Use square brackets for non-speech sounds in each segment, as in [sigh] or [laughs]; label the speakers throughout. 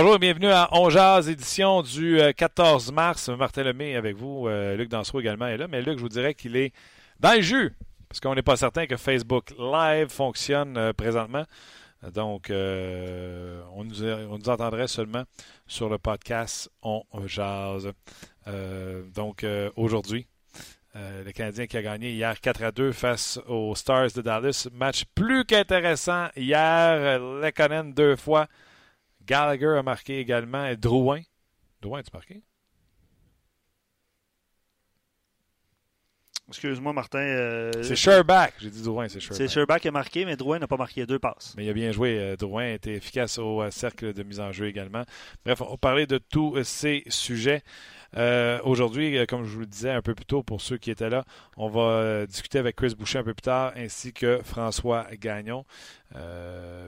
Speaker 1: Bonjour et bienvenue à On Jazz, édition du 14 euh, mars. Martin Lemay avec vous. Euh, Luc Dansereau également est là. Mais Luc, je vous dirais qu'il est dans le jus. Parce qu'on n'est pas certain que Facebook Live fonctionne euh, présentement. Donc, on nous, entendrait seulement sur le podcast On Jazz. donc, aujourd'hui, le Canadien qui a gagné hier 4 à 2 face aux Stars de Dallas. Match plus qu'intéressant hier. Lekonen deux fois. Gallagher a marqué également. Et Drouin. Drouin, as-tu marqué?
Speaker 2: Excuse-moi, Martin. Euh,
Speaker 1: c'est Sherbach. J'ai dit Drouin, c'est Sherbach.
Speaker 2: C'est Sherbach qui a marqué, mais Drouin n'a pas marqué deux passes.
Speaker 1: Mais il a bien joué. Euh, Drouin a été efficace au euh, cercle de mise en jeu également. Bref, on va parler de tous ces sujets. Aujourd'hui, comme je vous le disais un peu plus tôt pour ceux qui étaient là, on va discuter avec Chris Boucher un peu plus tard, ainsi que François Gagnon.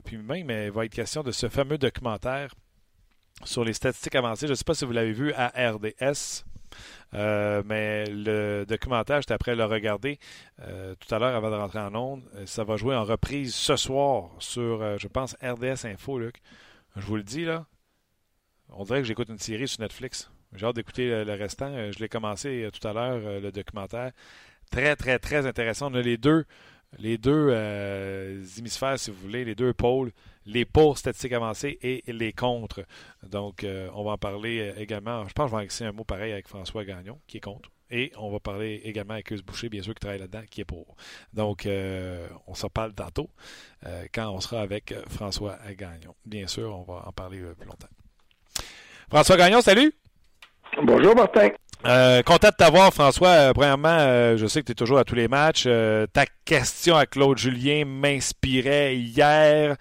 Speaker 1: puis même, il va être question de ce fameux documentaire sur les statistiques avancées. Je ne sais pas si vous l'avez vu à RDS. Euh, mais le documentaire, j'étais après le regarder euh, tout à l'heure avant de rentrer en ondes. Euh, ça va jouer en reprise ce soir sur, je pense, RDS Info, Luc. Je vous le dis, là. On dirait que j'écoute une série sur Netflix. J'ai hâte d'écouter le, restant. Je l'ai commencé tout à l'heure, le documentaire. Très, très, très intéressant. On a les deux, les deux hémisphères, si vous voulez, les deux pôles les pour statistiques avancées et les contre. Donc, euh, on va en parler euh, également. Je pense que je vais essayer un mot pareil avec François Gagnon, qui est contre. Et on va parler également avec Euse Boucher, bien sûr, qui travaille là-dedans, qui est pour. Donc, euh, on s'en parle tantôt, quand on sera avec François Gagnon. Bien sûr, on va en parler plus longtemps. François Gagnon, salut!
Speaker 3: Bonjour, Martin.
Speaker 1: content de t'avoir, François. premièrement, je sais que tu es toujours à tous les matchs. ta question à Claude Julien m'inspirait hier.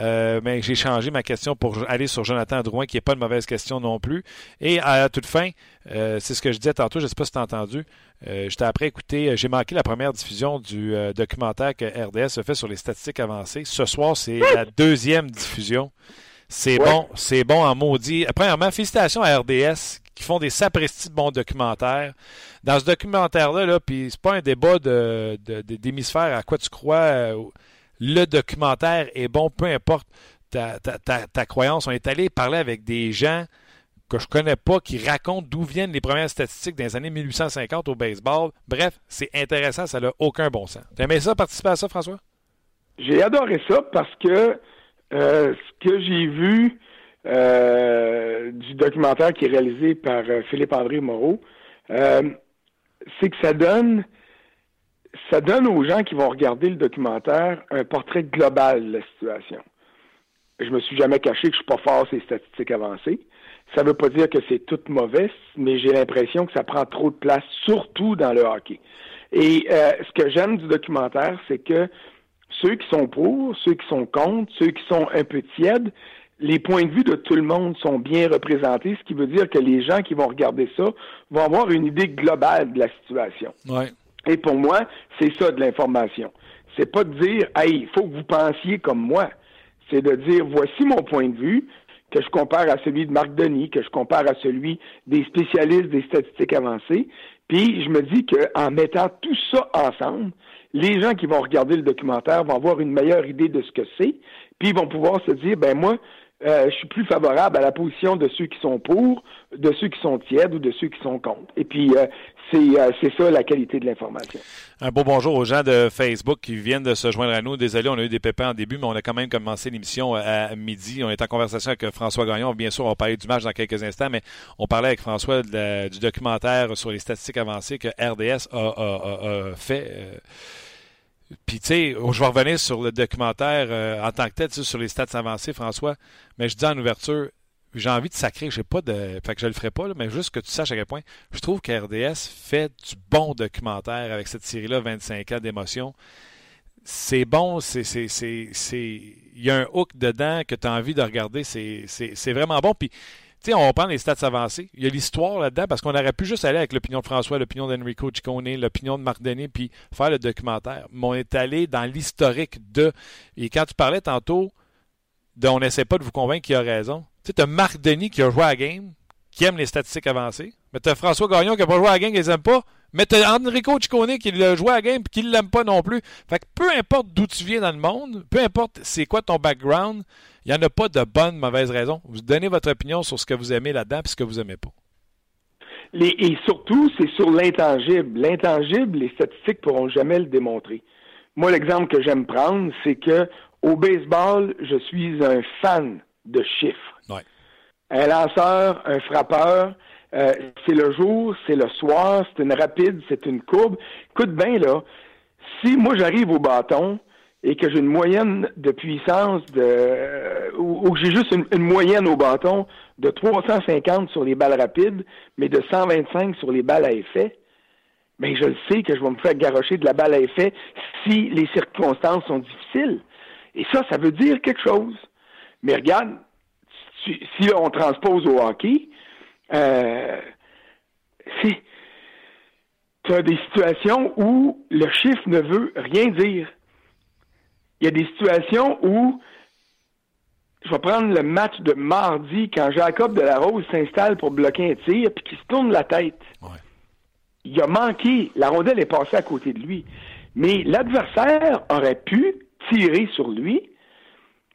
Speaker 1: Euh, mais j'ai changé ma question pour aller sur Jonathan Drouin, qui n'est pas une mauvaise question non plus. Et à toute fin, euh, c'est ce que je disais tantôt, je ne sais pas si tu as entendu. Euh, J'étais après écouter, j'ai manqué la première diffusion du documentaire que RDS a fait sur les statistiques avancées. Ce soir, c'est la deuxième diffusion. C'est bon, c'est bon en maudit. Premièrement, félicitations à RDS qui font des sapristi de bons documentaires. Dans ce documentaire-là, -là, puis c'est pas un débat d'hémisphère de, à quoi tu crois le documentaire est bon, peu importe ta, croyance. On est allé parler avec des gens que je connais pas qui racontent d'où viennent les premières statistiques des années 1850 au baseball. Bref, c'est intéressant, ça n'a aucun bon sens. Aimé ça, participer à ça, François?
Speaker 3: J'ai adoré ça parce que euh, ce que j'ai vu euh, du documentaire qui est réalisé par euh, Philippe-André Moreau, c'est que ça donne ça donne aux gens qui vont regarder le documentaire un portrait global de la situation. Je me suis jamais caché que je suis pas fort ces statistiques avancées. Ça veut pas dire que c'est tout mauvais, mais j'ai l'impression que ça prend trop de place, surtout dans le hockey. Et euh, ce que j'aime du documentaire, c'est que ceux qui sont pour, ceux qui sont contre, ceux qui sont un peu tièdes, les points de vue de tout le monde sont bien représentés, ce qui veut dire que les gens qui vont regarder ça vont avoir une idée globale de la situation.
Speaker 1: Ouais.
Speaker 3: Et pour moi, c'est ça de l'information. C'est pas de dire, hey, il faut que vous pensiez comme moi. C'est de dire, voici mon point de vue, que je compare à celui de Marc Denis, que je compare à celui des spécialistes des statistiques avancées. Puis je me dis qu'en mettant tout ça ensemble, les gens qui vont regarder le documentaire vont avoir une meilleure idée de ce que c'est, puis ils vont pouvoir se dire, ben moi, euh, je suis plus favorable à la position de ceux qui sont pour, de ceux qui sont tièdes ou de ceux qui sont contre. Et puis, euh, euh, c'est ça la qualité de l'information.
Speaker 1: Un beau bonjour aux gens de Facebook qui viennent de se joindre à nous. Désolé, on a eu des pépins en début, mais on a quand même commencé l'émission à midi. On est en conversation avec François Gagnon. Bien sûr, on va parler du match dans quelques instants, mais on parlait avec François du documentaire sur les statistiques avancées que RDS a, fait. Puis, tu sais, je vais revenir sur le documentaire euh, en tant que tel, sur les stats avancées, François, mais je dis en ouverture, j'ai envie de sacrer, je sais pas de. Fait que je le ferai pas, mais juste que tu saches à quel point je trouve que RDS fait du bon documentaire avec cette série-là, 25 ans d'émotion. C'est bon, c'est. Il y a un hook dedans que tu as envie de regarder. C'est vraiment bon. Puis sais, on prend les stats avancés. Il y a l'histoire là-dedans parce qu'on aurait pu juste aller avec l'opinion de François, l'opinion d'Enrico Ciccone, l'opinion de Marc Denis, puis faire le documentaire. Mais on est allé dans l'historique de. Et quand tu parlais tantôt de on n'essaie pas de vous convaincre qu'il a raison. Tu sais, tu as Marc Denis qui a joué à la game, qui aime les statistiques avancées. Mais tu as François Gagnon qui n'a pas joué à la game, qui les aime pas. Mais tu as Enrico Ciccone qui a joué à la game et qui ne l'aime pas non plus. Fait que peu importe d'où tu viens dans le monde, peu importe c'est quoi ton background, il n'y en a pas de bonne, mauvaise raison. Vous donnez votre opinion sur ce que vous aimez là-dedans et ce que vous n'aimez pas.
Speaker 3: et surtout, c'est sur l'intangible. L'intangible, les statistiques ne pourront jamais le démontrer. Moi, l'exemple que j'aime prendre, c'est que au baseball, je suis un fan de chiffres. Un lanceur, un frappeur, euh, c'est le jour, c'est le soir, c'est une rapide, c'est une courbe. Écoute bien, là, si moi j'arrive au bâton, et que j'ai une moyenne de puissance de ou, que j'ai juste une, moyenne au bâton de 350 sur les balles rapides, mais de 125 sur les balles à effet, mais je le sais que je vais me faire garrocher de la balle à effet si les circonstances sont difficiles. Et ça, ça veut dire quelque chose. Mais regarde, si, on transpose au hockey, euh, tu as des situations où le chiffre ne veut rien dire il y a des situations où je vais prendre le match de mardi quand Jacob de la Rose s'installe pour bloquer un tir puis qu'il se tourne la tête. Il a manqué, la rondelle est passée à côté de lui. Mais l'adversaire aurait pu tirer sur lui,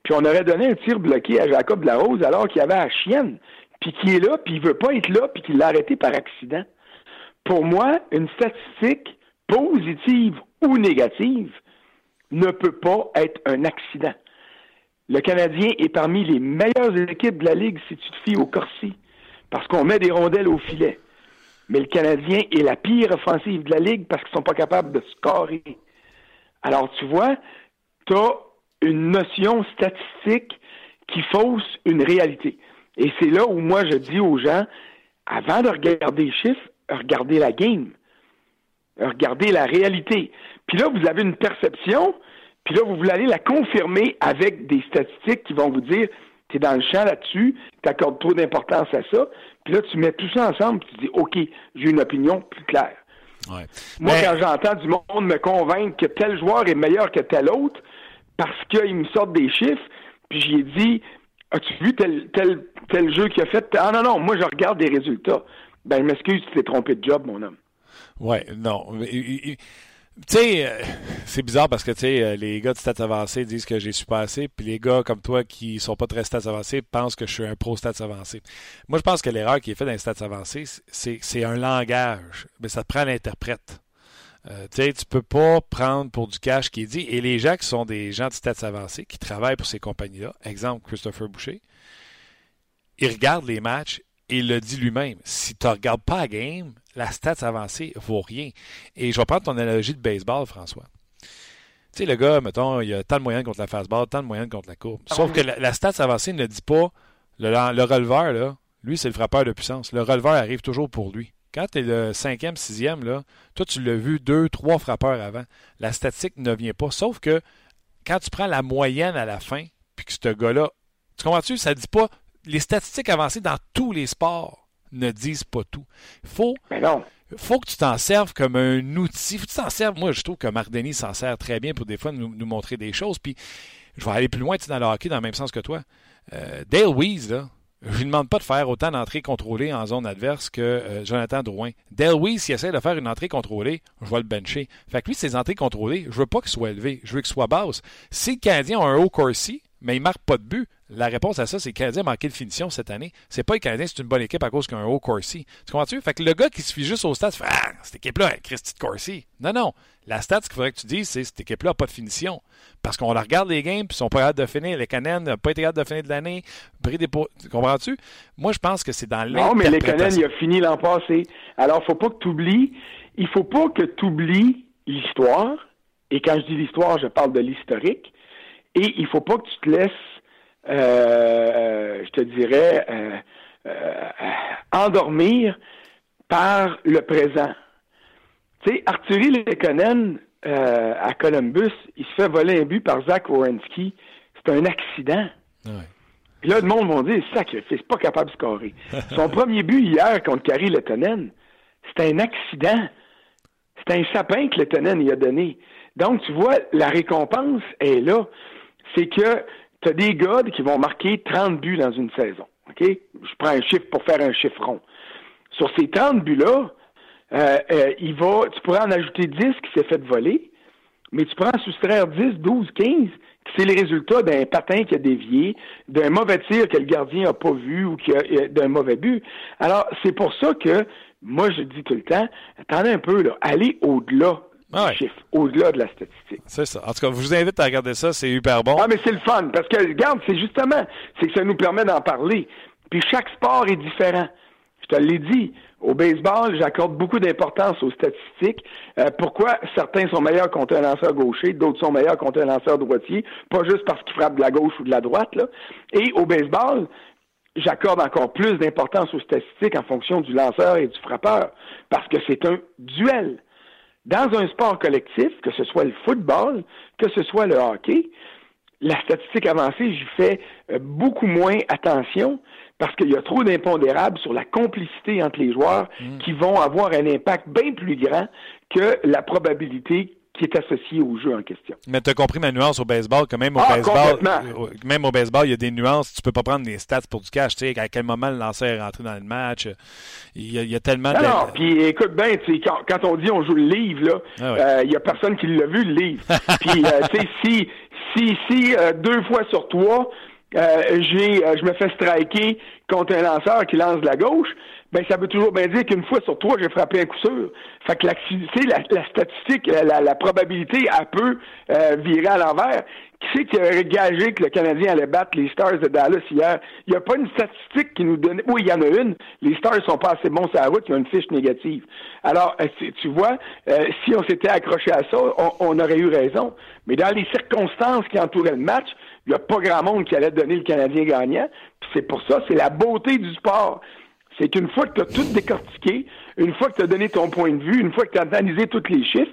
Speaker 3: puis on aurait donné un tir bloqué à Jacob de la Rose alors qu'il y avait la chienne, puis qui est là, puis il veut pas être là, puis qu'il l'a arrêté par accident. Pour moi, une statistique positive ou négative, ne peut pas être un accident. Le Canadien est parmi les meilleures équipes de la Ligue si tu te fies au Corsi, parce qu'on met des rondelles au filet. Mais le Canadien est la pire offensive de la Ligue parce qu'ils ne sont pas capables de scorer. Alors, tu vois, tu as une notion statistique qui fausse une réalité. Et c'est là où moi je dis aux gens, avant de regarder les chiffres, regardez la game. Regardez la réalité. Puis là, vous avez une perception, puis là, vous voulez aller la confirmer avec des statistiques qui vont vous dire tu es dans le champ là-dessus, tu accordes trop d'importance à ça, puis là, tu mets tout ça ensemble, puis tu dis OK, j'ai une opinion plus claire. Moi, quand j'entends du monde me convaincre que tel joueur est meilleur que tel autre, parce qu'il me sort des chiffres, puis j'ai dit As-tu vu tel, tel, tel jeu qu'il a fait? Ah non, non, moi je regarde des résultats. Ben, je m'excuse, tu t'es trompé de job, mon homme.
Speaker 1: Oui, non. Tu sais, euh, c'est bizarre parce que tu sais, euh, les gars de stats avancés disent que j'ai super assez, puis les gars comme toi qui sont pas très stats avancés pensent que je suis un pro stats avancé. Moi, je pense que l'erreur qui est faite dans les stats avancés, c'est un langage, mais ça te prend l'interprète. Euh, tu tu peux pas prendre pour du cash qui est dit. Et les gens qui sont des gens de stats avancés, qui travaillent pour ces compagnies-là, exemple Christopher Boucher, ils regardent les matchs et il le dit lui-même. Si tu ne regardes pas la game, la stats avancée vaut rien. Et je vais prendre ton analogie de baseball, François. Tu sais, le gars, mettons, il a tant de moyens contre la fastball, tant de moyens contre la courbe. Sauf que la, stats avancée ne dit pas le, le releveur, là, lui, c'est le frappeur de puissance. Le releveur arrive toujours pour lui. Quand tu es le cinquième, sixième, là, toi, tu l'as vu deux, trois frappeurs avant. La statistique ne vient pas. Sauf que quand tu prends la moyenne à la fin, puis que ce gars-là, tu comprends-tu? Ça ne dit pas. Les statistiques avancées dans tous les sports ne disent pas tout. Faut, faut que tu t'en serves comme un outil. Faut que tu t'en serves. Moi, je trouve que Marc Denis s'en sert très bien pour des fois nous, montrer des choses. Puis, je vais aller plus loin dans le hockey dans le même sens que toi. Euh, Dale Weiss, là, je lui demande pas de faire autant d'entrées contrôlées en zone adverse que euh, Jonathan Drouin. Dale Weiss, s'il essaie de faire une entrée contrôlée, je vais le bencher. Fait que lui, ses entrées contrôlées, je veux pas qu'il soit élevé, je veux qu'il soit basse. Si le Canadien a un haut Corsi, mais il marque pas de but, la réponse à ça, c'est que le Canadien a manqué de finition cette année. C'est pas le Canadien, c'est une bonne équipe à cause qu'il a un haut Corsi. Tu comprends-tu? Fait que le gars qui se fie juste au stats, fait Ah, cette équipe-là Christy de Corsi. Non, non. La stat, ce qu'il faudrait que tu dises, c'est cette équipe-là n'a pas de finition. Parce qu'on la regarde les games, puis ils sont pas capables de finir. Les Canadiens n'ont pas été capables de finir de l'année. Comprends-tu? Moi, je pense que c'est dans
Speaker 3: Non, mais les Canadiens, il a fini l'an passé. Alors, faut pas que tu oublies. Il faut pas que tu oublies l'histoire. Et quand je dis l'histoire, je parle de l'historique. Et il faut pas que tu te laisses je te dirais, endormir par le présent. Tu sais, Arthurie Lekonen, à Columbus, il se fait voler un but par Zach Wierenski. C'est un accident. Puis là, le monde m'a dit, sacrifice, pas capable de scorer. [laughs] Son premier but hier contre Carrie Letonen, c'était un accident. C'est un sapin que Letonen y a donné. Donc, tu vois, la récompense est là. C'est que tu as des gars qui vont marquer 30 buts dans une saison. OK? Je prends un chiffre pour faire un chiffre rond. Sur ces 30 buts-là, euh, euh, il va, tu pourrais en ajouter 10 qui s'est fait voler, mais tu pourrais en soustraire 10, 12, 15 c'est le résultat d'un patin qui a dévié, d'un mauvais tir que le gardien n'a pas vu ou euh, d'un mauvais but. Alors, c'est pour ça que moi, je dis tout le temps, attendez un peu, là, allez au-delà ah au-delà de la statistique.
Speaker 1: C'est ça. En tout cas, je vous invite à regarder ça, c'est hyper bon.
Speaker 3: Ah, mais c'est le fun, parce que, regarde, c'est justement, c'est que ça nous permet d'en parler. Puis chaque sport est différent. Je te l'ai dit, au baseball, j'accorde beaucoup d'importance aux statistiques. Euh, pourquoi? Certains sont meilleurs contre un lanceur gaucher, d'autres sont meilleurs contre un lanceur droitier, pas juste parce qu'ils frappent de la gauche ou de la droite. Là. Et au baseball, j'accorde encore plus d'importance aux statistiques en fonction du lanceur et du frappeur, parce que c'est un duel. Dans un sport collectif, que ce soit le football, que ce soit le hockey, la statistique avancée, j'y fais euh, beaucoup moins attention parce qu'il y a trop d'impondérables sur la complicité entre les joueurs mm. qui vont avoir un impact bien plus grand que la probabilité qui est associée au jeu en question.
Speaker 1: Mais tu as compris ma nuance au baseball, que même au ah, baseball, euh, même au baseball, il y a des nuances. Tu peux pas prendre des stats pour du cash. Tu sais, à quel moment le lanceur est rentré dans le match. Il y a, tellement
Speaker 3: de. Non, puis écoute bien, quand, quand on dit on joue le livre, là, ah euh, il y a personne qui l'a vu, le livre. [laughs] puis, euh, tu sais, si, si, si deux fois sur trois, euh, j'ai, euh, je me fais striker contre un lanceur qui lance de la gauche, ben ça veut toujours bien dire qu'une fois sur trois, j'ai frappé un coup sûr. Fait que la, la statistique, la, la, probabilité, elle peut euh, virer à l'envers. Qui c'est qui aurait gagé que le Canadien allait battre les Stars de Dallas hier? Il n'y a pas une statistique qui nous donne... Oui, il y en a une. Les Stars sont pas assez bons sur la route, ils ont une fiche négative. Alors, tu vois, si on s'était accroché à ça, on, on aurait eu raison. Mais dans les circonstances qui entouraient le match, il n'y a pas grand monde qui allait donner le Canadien gagnant. c'est pour ça, c'est la beauté du sport. C'est qu'une fois que tu as tout décortiqué, une fois que tu as donné ton point de vue, une fois que tu as analysé tous les chiffres,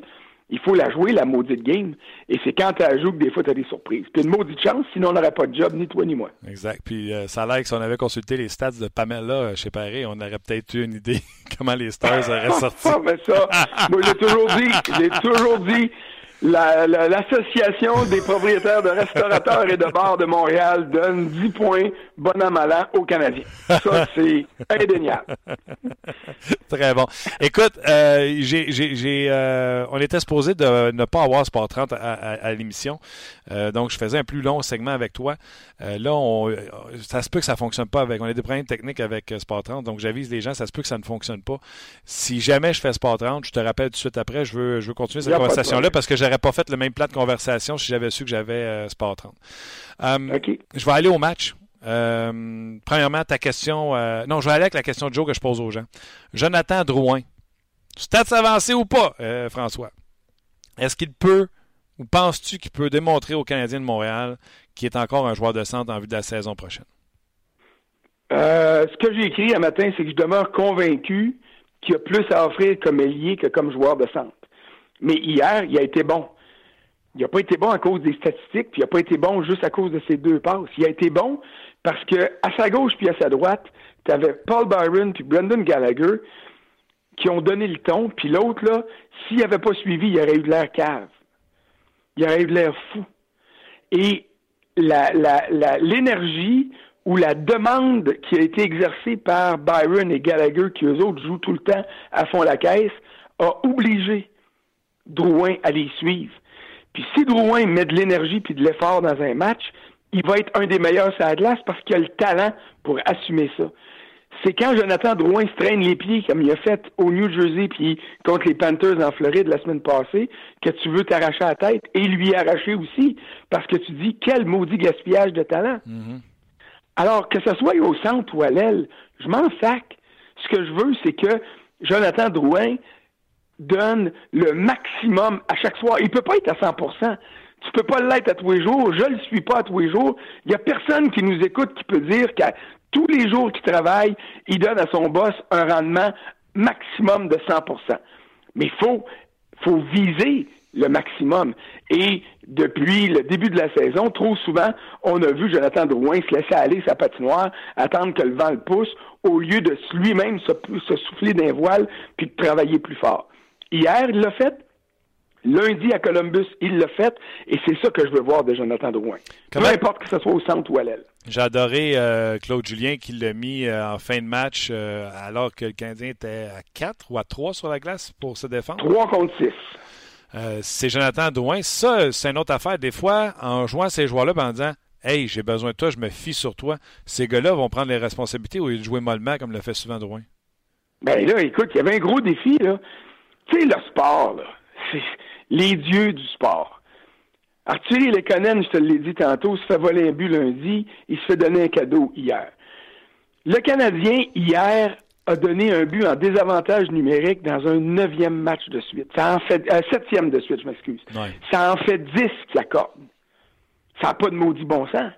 Speaker 3: il faut la jouer, la maudite game. Et c'est quand tu la joues que des fois, tu as des surprises. Puis une maudite chance, sinon on n'aurait pas de job, ni toi ni moi.
Speaker 1: Exact. Puis euh, ça a l'air que si on avait consulté les stats de Pamela euh, chez Paris, on aurait peut-être eu une idée [laughs] comment les Stars auraient [laughs] sorti.
Speaker 3: Ah, mais ça, moi j'ai toujours dit, j'ai toujours dit, L'Association des propriétaires de restaurateurs et de bars de Montréal donne 10 points bon à malin aux Canadiens. Ça, c'est indéniable.
Speaker 1: Très bon. Écoute, euh, j'ai, euh, on était supposé de ne pas avoir Sport 30 à, l'émission. Euh, donc, je faisais un plus long segment avec toi. là, on, ça se peut que ça ne fonctionne pas avec. On a des problèmes techniques avec Sport 30. Donc, j'avise les gens, ça se peut que ça ne fonctionne pas. Si jamais je fais Sport 30, je te rappelle tout de suite après, je veux, je veux continuer cette conversation-là parce que j'ai n'aurais pas fait le même plat de conversation si j'avais su que j'avais euh, Sport 30. Euh, je vais aller au match. Euh, premièrement, ta question. non, je vais aller avec la question de Joe que je pose aux gens. Jonathan Drouin. Stats avancé ou pas, François? Est-ce qu'il peut, ou penses-tu qu'il peut démontrer aux Canadiens de Montréal qu'il est encore un joueur de centre en vue de la saison prochaine?
Speaker 3: ce que j'ai écrit un matin, c'est que je demeure convaincu qu'il a plus à offrir comme ailier que comme joueur de centre. Mais hier, il a été bon. Il n'a pas été bon à cause des statistiques, puis il n'a pas été bon juste à cause de ses deux passes. Il a été bon parce que à sa gauche puis à sa droite, tu avais Paul Byron puis Brendan Gallagher qui ont donné le ton, puis l'autre, là, s'il n'avait pas suivi, il aurait eu de l'air cave. Il aurait eu de l'air fou. Et l'énergie ou la demande qui a été exercée par Byron et Gallagher, qui eux autres jouent tout le temps à fond la caisse, a obligé Drouin à les suivre. Puis si Drouin met de l'énergie puis de l'effort dans un match, il va être un des meilleurs sur la glace parce qu'il a le talent pour assumer ça. C'est quand Jonathan Drouin se traîne les pieds, comme il a fait au New Jersey puis contre les Panthers en Floride la semaine passée, que tu veux t'arracher la tête et lui arracher aussi, parce que tu dis quel maudit gaspillage de talent. Mm-hmm. Alors, que ce soit au centre ou à l'aile, je m'en sac. Ce que je veux, c'est que Jonathan Drouin donne le maximum à chaque soir. Il peut pas être à 100% Tu peux pas l'être à tous les jours. Je le suis pas à tous les jours. Il y a personne qui nous écoute qui peut dire qu'à tous les jours qu'il travaille, il donne à son boss un rendement maximum de 100% Mais il faut, faut viser le maximum. Et depuis le début de la saison, trop souvent, on a vu Jonathan Drouin se laisser aller sa patinoire, attendre que le vent le pousse, au lieu de lui-même se, se souffler d'un voile puis de travailler plus fort. Hier, il l'a fait. Lundi à Columbus, il l'a fait. Et c'est ça que je veux voir de Jonathan Drouin. Peu importe que ce soit au centre ou à l'aile.
Speaker 1: J'ai adoré euh, Claude Julien qui l'a mis euh, en fin de match euh, alors que le Canadien était à 4 ou à 3 sur la glace pour se défendre.
Speaker 3: 3 contre 6.
Speaker 1: Euh, c'est Jonathan Drouin. Ça, c'est une autre affaire. Des fois, en jouant ces joueurs-là, en disant Hey, j'ai besoin de toi, je me fie sur toi, ces gars-là vont prendre les responsabilités au lieu de jouer mollement comme le fait souvent Drouin.
Speaker 3: Ben là, écoute, il y avait un gros défi, là. Tu sais, le sport, là, c'est les dieux du sport. Arthur Lekonen, je te l'ai dit tantôt, se fait voler un but lundi, il se fait donner un cadeau hier. Le Canadien, hier, a donné un but en désavantage numérique dans un neuvième match de suite. Ça en fait, euh, septième de suite, je m'excuse.
Speaker 1: Ouais.
Speaker 3: Ça en fait dix qui accorde. Ça n'a pas de maudit bon sens.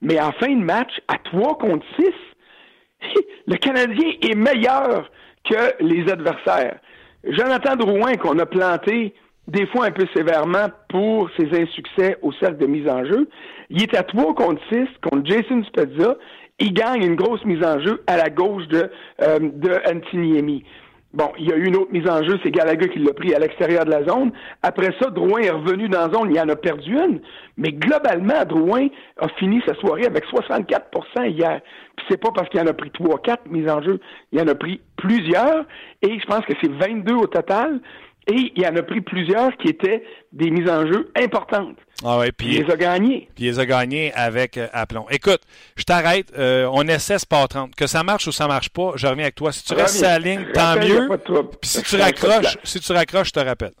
Speaker 3: Mais en fin de match, à trois contre six, [laughs] le Canadien est meilleur que les adversaires. Jonathan Drouin, qu'on a planté des fois un peu sévèrement pour ses insuccès au cercle de mise en jeu, il est à 3 contre 6 contre Jason Spezza. Il gagne une grosse mise en jeu à la gauche de, euh, de Antiniemi. Bon, il y a eu une autre mise en jeu, c'est Gallagher qui l'a pris à l'extérieur de la zone. Après ça, Drouin est revenu dans la zone, il en a perdu une. Mais globalement, Drouin a fini sa soirée avec 64% hier. Puis c'est pas parce qu'il en a pris 3 4 mises en jeu, il en a pris plusieurs. Et je pense que c'est 22 au total. Et il en a pris plusieurs qui étaient des mises en jeu importantes.
Speaker 1: Ah ouais, puis
Speaker 3: il les a gagnés.
Speaker 1: Puis il les a gagnés avec euh, aplomb. Écoute, je t'arrête. Euh, on essaie Sport 30. Que ça marche ou ça marche pas, je reviens avec toi. Si tu restes sur la ligne, tant mieux. Puis si tu raccroches, si tu raccroches, je te rappelle.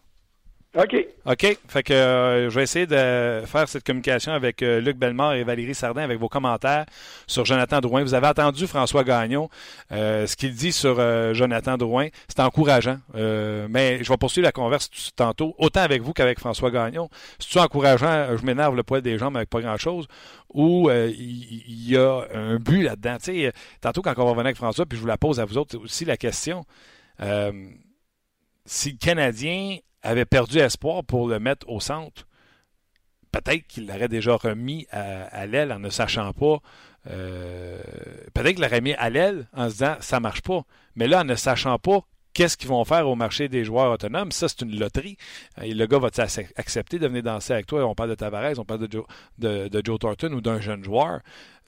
Speaker 3: OK.
Speaker 1: OK? Fait que euh, je vais essayer de faire cette communication avec euh, Luc Bellemare et Valérie Sardin avec vos commentaires sur Jonathan Drouin. Vous avez entendu François Gagnon, euh, ce qu'il dit sur euh, Jonathan Drouin. C'est encourageant. Euh, mais je vais poursuivre la converse tantôt, autant avec vous qu'avec François Gagnon. C'est-tu encourageant? Je m'énerve le poil des jambes avec pas grand-chose. Ou euh, il y, a un but là-dedans. Sais, tantôt, quand on va revenir avec François, puis je vous la pose à vous autres aussi la question. Si le Canadien avait perdu espoir pour le mettre au centre, peut-être qu'il l'aurait déjà remis à, l'aile en ne sachant pas. euh, peut-être qu'il l'aurait mis à l'aile en se disant ça marche pas. Mais là, en ne sachant pas qu'est-ce qu'ils vont faire au marché des joueurs autonomes, ça, c'est une loterie. Le gars va accepter de venir danser avec toi? On parle de Tavares, on parle de Joe, de, Thornton ou d'un jeune joueur.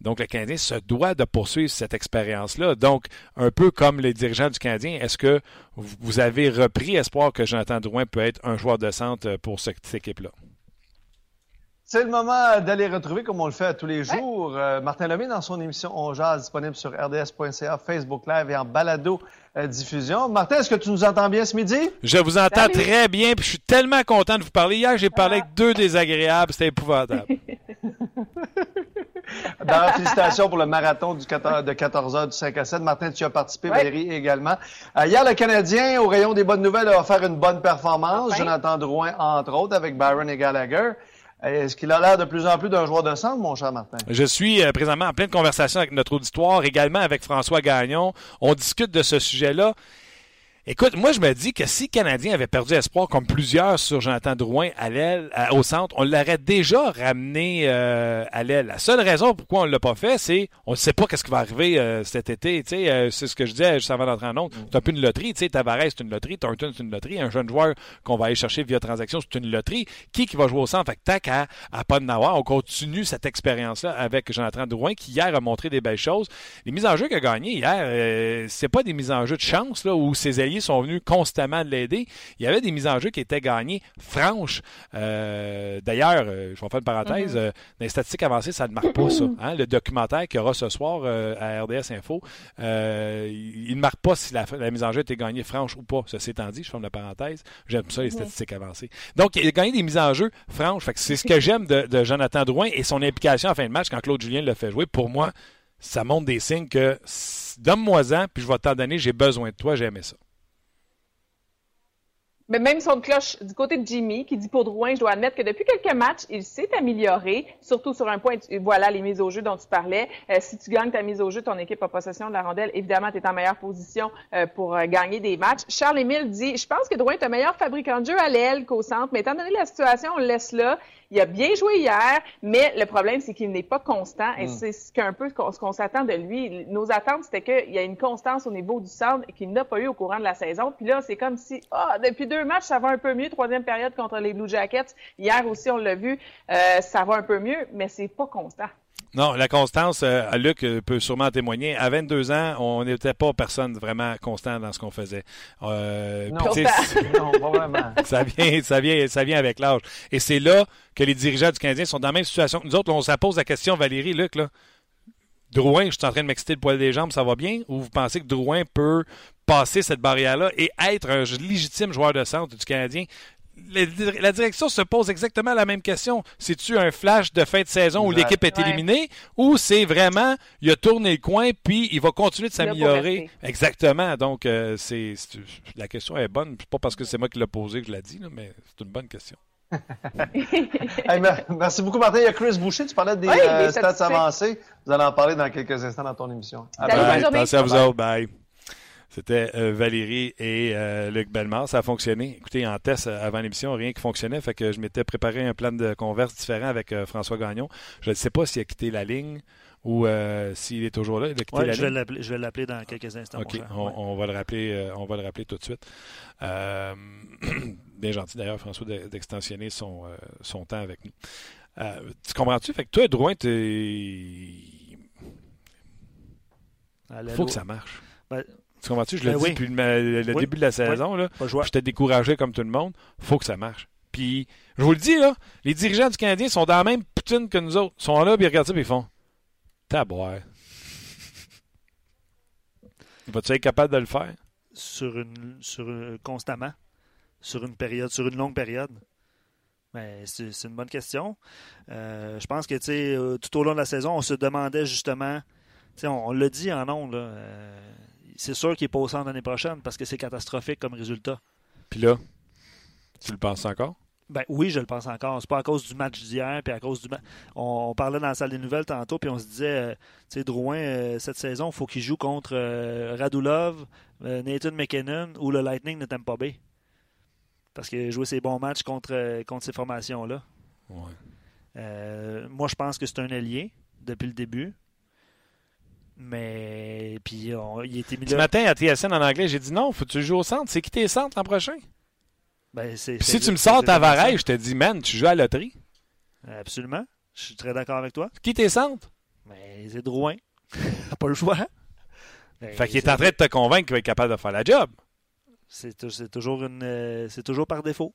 Speaker 1: Donc, le Canadien se doit de poursuivre cette expérience-là. Donc, un peu comme les dirigeants du Canadien, est-ce que vous avez repris espoir que Jonathan Drouin peut être un joueur de centre pour cette équipe-là?
Speaker 4: C'est le moment d'aller retrouver, comme on le fait à tous les jours, euh, Martin Lemay dans son émission On Jazz, disponible sur rds.ca, Facebook Live et en balado euh, diffusion. Martin, est-ce que tu nous entends bien ce midi?
Speaker 1: Je vous entends
Speaker 5: Salut.
Speaker 1: très bien, puis je suis tellement content de vous parler. Hier, j'ai parlé avec deux désagréables, c'était épouvantable.
Speaker 4: D'ailleurs, [laughs] [laughs] félicitations pour le marathon du 14 de 14 heures du 5 à 7. Martin, tu as participé,
Speaker 5: Ouais.
Speaker 4: Valérie également. Euh, hier, le Canadien, au rayon des bonnes nouvelles, a offert une bonne performance.
Speaker 5: Enfin.
Speaker 4: Jonathan Drouin, entre autres, avec Byron et Gallagher. Est-ce qu'il a l'air de plus en plus d'un joueur de centre, mon cher Martin?
Speaker 1: Je suis euh, présentement en pleine conversation avec notre auditoire, également avec François Gagnon. On discute de ce sujet-là. Écoute, moi, je me dis que si le Canadien avait perdu espoir, comme plusieurs sur Jonathan Drouin à l'aile, à- au centre, on l'aurait déjà ramené euh, à l'aile. La seule raison pourquoi on ne l'a pas fait, c'est on ne sait pas qu'est-ce qui va arriver euh, cet été. Euh, c'est ce que je disais juste avant d'entrer en onde. C'est un peu une loterie. Tavares, c'est une loterie. Thornton, c'est une loterie. Un jeune joueur qu'on va aller chercher via transaction, c'est une loterie. Qui qui va jouer au centre? Fait que tac, à, à on continue cette expérience-là avec Jonathan Drouin, qui hier a montré des belles choses. Les mises en jeu qu'il a gagnées hier, c'est pas des mises en jeu de chance, là, où ses alliés sont venus constamment de l'aider. Il y avait des mises en jeu qui étaient gagnées franches. Euh, D'ailleurs, euh, je vais faire une parenthèse, euh, dans les statistiques avancées, ça ne marque pas ça. hein. Le documentaire qu'il y aura ce soir euh, à RDS Info, euh, il ne marque pas si la, la mise en jeu été gagnée franche ou pas. Ceci étant dit, je ferme la parenthèse, j'aime ça les statistiques avancées. Donc, il a gagné des mises en jeu franches. C'est ce que j'aime de, de Jonathan Drouin et son implication en fin de match quand Claude Julien l'a fait jouer. Pour moi, ça montre des signes que donne-moi-en, puis je vais t'en donner, j'ai besoin de toi, j'ai aimé ça.
Speaker 5: Mais même son cloche du côté de Jimmy, qui dit pour Drouin, je dois admettre que depuis quelques matchs, il s'est amélioré, surtout sur un point, voilà les mises au jeu dont tu parlais. Euh, si tu gagnes ta mise au jeu, ton équipe a possession de la rondelle, évidemment, tu es en meilleure position euh, pour euh, gagner des matchs. Charles-Émile dit, je pense que Drouin est un meilleur fabricant de jeu à l'aile qu'au centre, mais étant donné la situation, on le laisse là. Il a bien joué hier, mais le problème, c'est qu'il n'est pas constant et mm. c'est ce un peu ce qu'on s'attend de lui. Nos attentes, c'était qu'il y a une constance au niveau du centre et qu'il n'a pas eu au courant de la saison. Puis là, c'est comme si, ah, depuis deux matchs, ça va un peu mieux. Troisième période contre les Blue Jackets. Hier aussi, on l'a vu, euh, ça va un peu mieux, mais c'est pas constant.
Speaker 1: Non, la constance, euh, Luc euh, peut sûrement témoigner. À 22 ans, on n'était pas personne vraiment constant dans ce qu'on faisait.
Speaker 4: Euh, [laughs] non. pas vraiment.
Speaker 1: Ça vient, ça vient, ça vient avec l'âge. Et c'est là que les dirigeants du Canadien sont dans la même situation que nous autres. On se pose la question, Valérie, Luc, là. Drouin, je suis en train de m'exciter le poil des jambes, ça va bien? Ou vous pensez que Drouin peut passer cette barrière-là et être un légitime joueur de centre du Canadien? La direction se pose exactement la même question. C'est-tu un flash de fin de saison où l'équipe est éliminée ou c'est vraiment, il a tourné le coin puis il va continuer de s'améliorer? Exactement. Donc, euh, c'est la question est bonne. Pas parce que c'est moi qui l'ai posée que je l'ai dit, mais c'est une bonne question. [laughs]
Speaker 4: merci beaucoup, Martin. Il y a Chris Boucher. Tu parlais des euh, stats avancés. Vous allez en parler dans quelques instants dans ton émission.
Speaker 1: Merci à vous autres. Bye. C'était euh, Valérie et euh, Luc Bellemare. Ça a fonctionné. Écoutez, en test euh, avant l'émission, rien qui fonctionnait. Fait que je m'étais préparé un plan de converse différent avec François Gagnon. Je ne sais pas s'il a quitté la ligne ou s'il est toujours là. Il a quitté la
Speaker 2: je, ligne. Vais je vais l'appeler dans quelques instants.
Speaker 1: On, va le rappeler, on va le rappeler tout de suite. [clears throat] bien gentil d'ailleurs, François, d'extensionner son, son temps avec nous. tu comprends-tu? Fait que toi, Drouin, il faut que ça marche. Ben, tu comprends-tu? Je le ben dis depuis le, début de la saison. Là, j'étais découragé comme tout le monde. faut que ça marche. Puis, je vous le dis, là, les dirigeants du Canadien sont dans la même poutine que nous autres. Ils sont là, puis ils regardent ça, puis ils font Taboire. [laughs] Vas-tu être capable de le faire?
Speaker 2: Sur une, sur constamment. Sur une période, sur une longue période. Mais ben, c'est une bonne question. Euh, je pense que euh, tout au long de la saison, on se demandait justement, on, on l'a dit en nom, là, euh, c'est sûr qu'il n'est pas au centre l'année prochaine parce que c'est catastrophique comme résultat.
Speaker 1: Puis là, tu le penses encore?
Speaker 2: Ben oui, je le pense encore. C'est pas à cause du match d'hier, puis à cause du on, parlait dans la salle des nouvelles tantôt, puis on se disait, euh, tu sais, Drouin, euh, cette saison, il faut qu'il joue contre euh, Radulov, Nathan McKinnon ou le Lightning de Tampa Bay. Parce qu'il a joué ses bons matchs contre, contre ces formations-là.
Speaker 1: Ouais.
Speaker 2: moi, je pense que c'est un allié depuis le début. Mais puis il était mis
Speaker 1: Ce matin à TSN en anglais, j'ai dit non, faut que tu joues au centre. C'est qui tes centres l'an prochain?
Speaker 2: Ben,
Speaker 1: si tu me sors ta vareille, je te dis, man, tu joues à la loterie.
Speaker 2: Absolument. Je suis très d'accord avec toi.
Speaker 1: Qui tes centres?
Speaker 2: Ben, c'est Drouin. [laughs] pas le choix.
Speaker 1: Ben, fait qu'il est en train de te convaincre qu'il va être capable de faire la job.
Speaker 2: C'est toujours une euh, c'est toujours par défaut.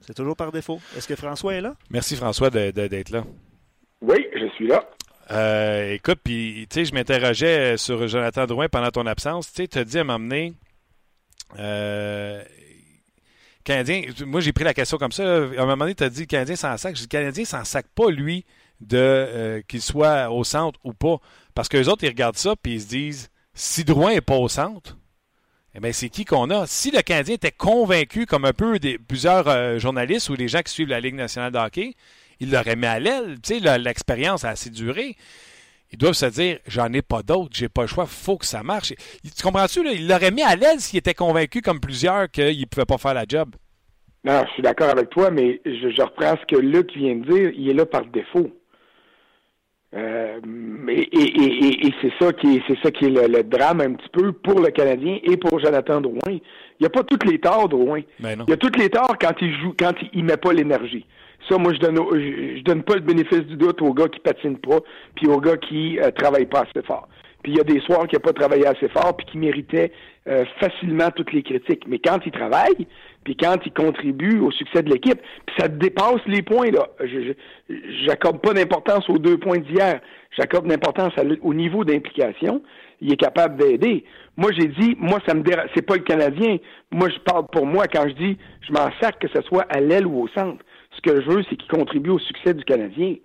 Speaker 2: C'est toujours par défaut. Est-ce que François est là?
Speaker 1: Merci François d'être là.
Speaker 3: Oui, je suis là.
Speaker 1: Euh, écoute, puis, tu sais, je m'interrogeais sur Jonathan Drouin pendant ton absence. Tu sais, as dit à m'emmener. Euh, Canadien, moi j'ai pris la question comme ça. À un moment donné, tu as dit le Canadien s'en sac. Je dis le Canadien s'en sac pas, lui, de euh, qu'il soit au centre ou pas. Parce que les autres, ils regardent ça puis ils se disent si Drouin n'est pas au centre, eh bien, c'est qui qu'on a? Si le Canadien était convaincu, comme un peu plusieurs euh, journalistes ou des gens qui suivent la Ligue nationale de hockey, il l'aurait mis à l'aile. Tu sais, l'expérience a assez duré. Ils doivent se dire, j'en ai pas d'autres, j'ai pas le choix, faut que ça marche. Tu comprends-tu? Il l'aurait mis à l'aile s'il était convaincu, comme plusieurs, qu'il ne pouvait pas faire la job.
Speaker 3: Non, je suis d'accord avec toi, mais je, reprends ce que Luc vient de dire. Il est là par défaut. Euh, et, c'est ça qui est, c'est ça qui est le, drame un petit peu pour le Canadien et pour Jonathan Drouin. Il n'y a pas toutes les torts, Drouin.
Speaker 1: Ben
Speaker 3: il y a toutes les torts quand il joue, quand il, ne met pas l'énergie. Ça, moi, je donne, je, donne pas le bénéfice du doute aux gars qui patinent pas, puis aux gars qui euh, travaillent pas assez fort. Puis il y a des soirs qui n'ont pas travaillé assez fort, puis qui méritaient euh, facilement toutes les critiques. Mais quand il travaille, puis quand il contribue au succès de l'équipe, puis ça dépasse les points là. J'accorde pas d'importance aux deux points d'hier. J'accorde d'importance au niveau d'implication. Il est capable d'aider. Moi, j'ai dit, moi, ça me dérange. C'est pas le Canadien. Moi, je parle pour moi quand je dis, je m'en sac que ce soit à l'aile ou au centre. Ce que je veux, c'est qu'il contribue au succès du Canadien.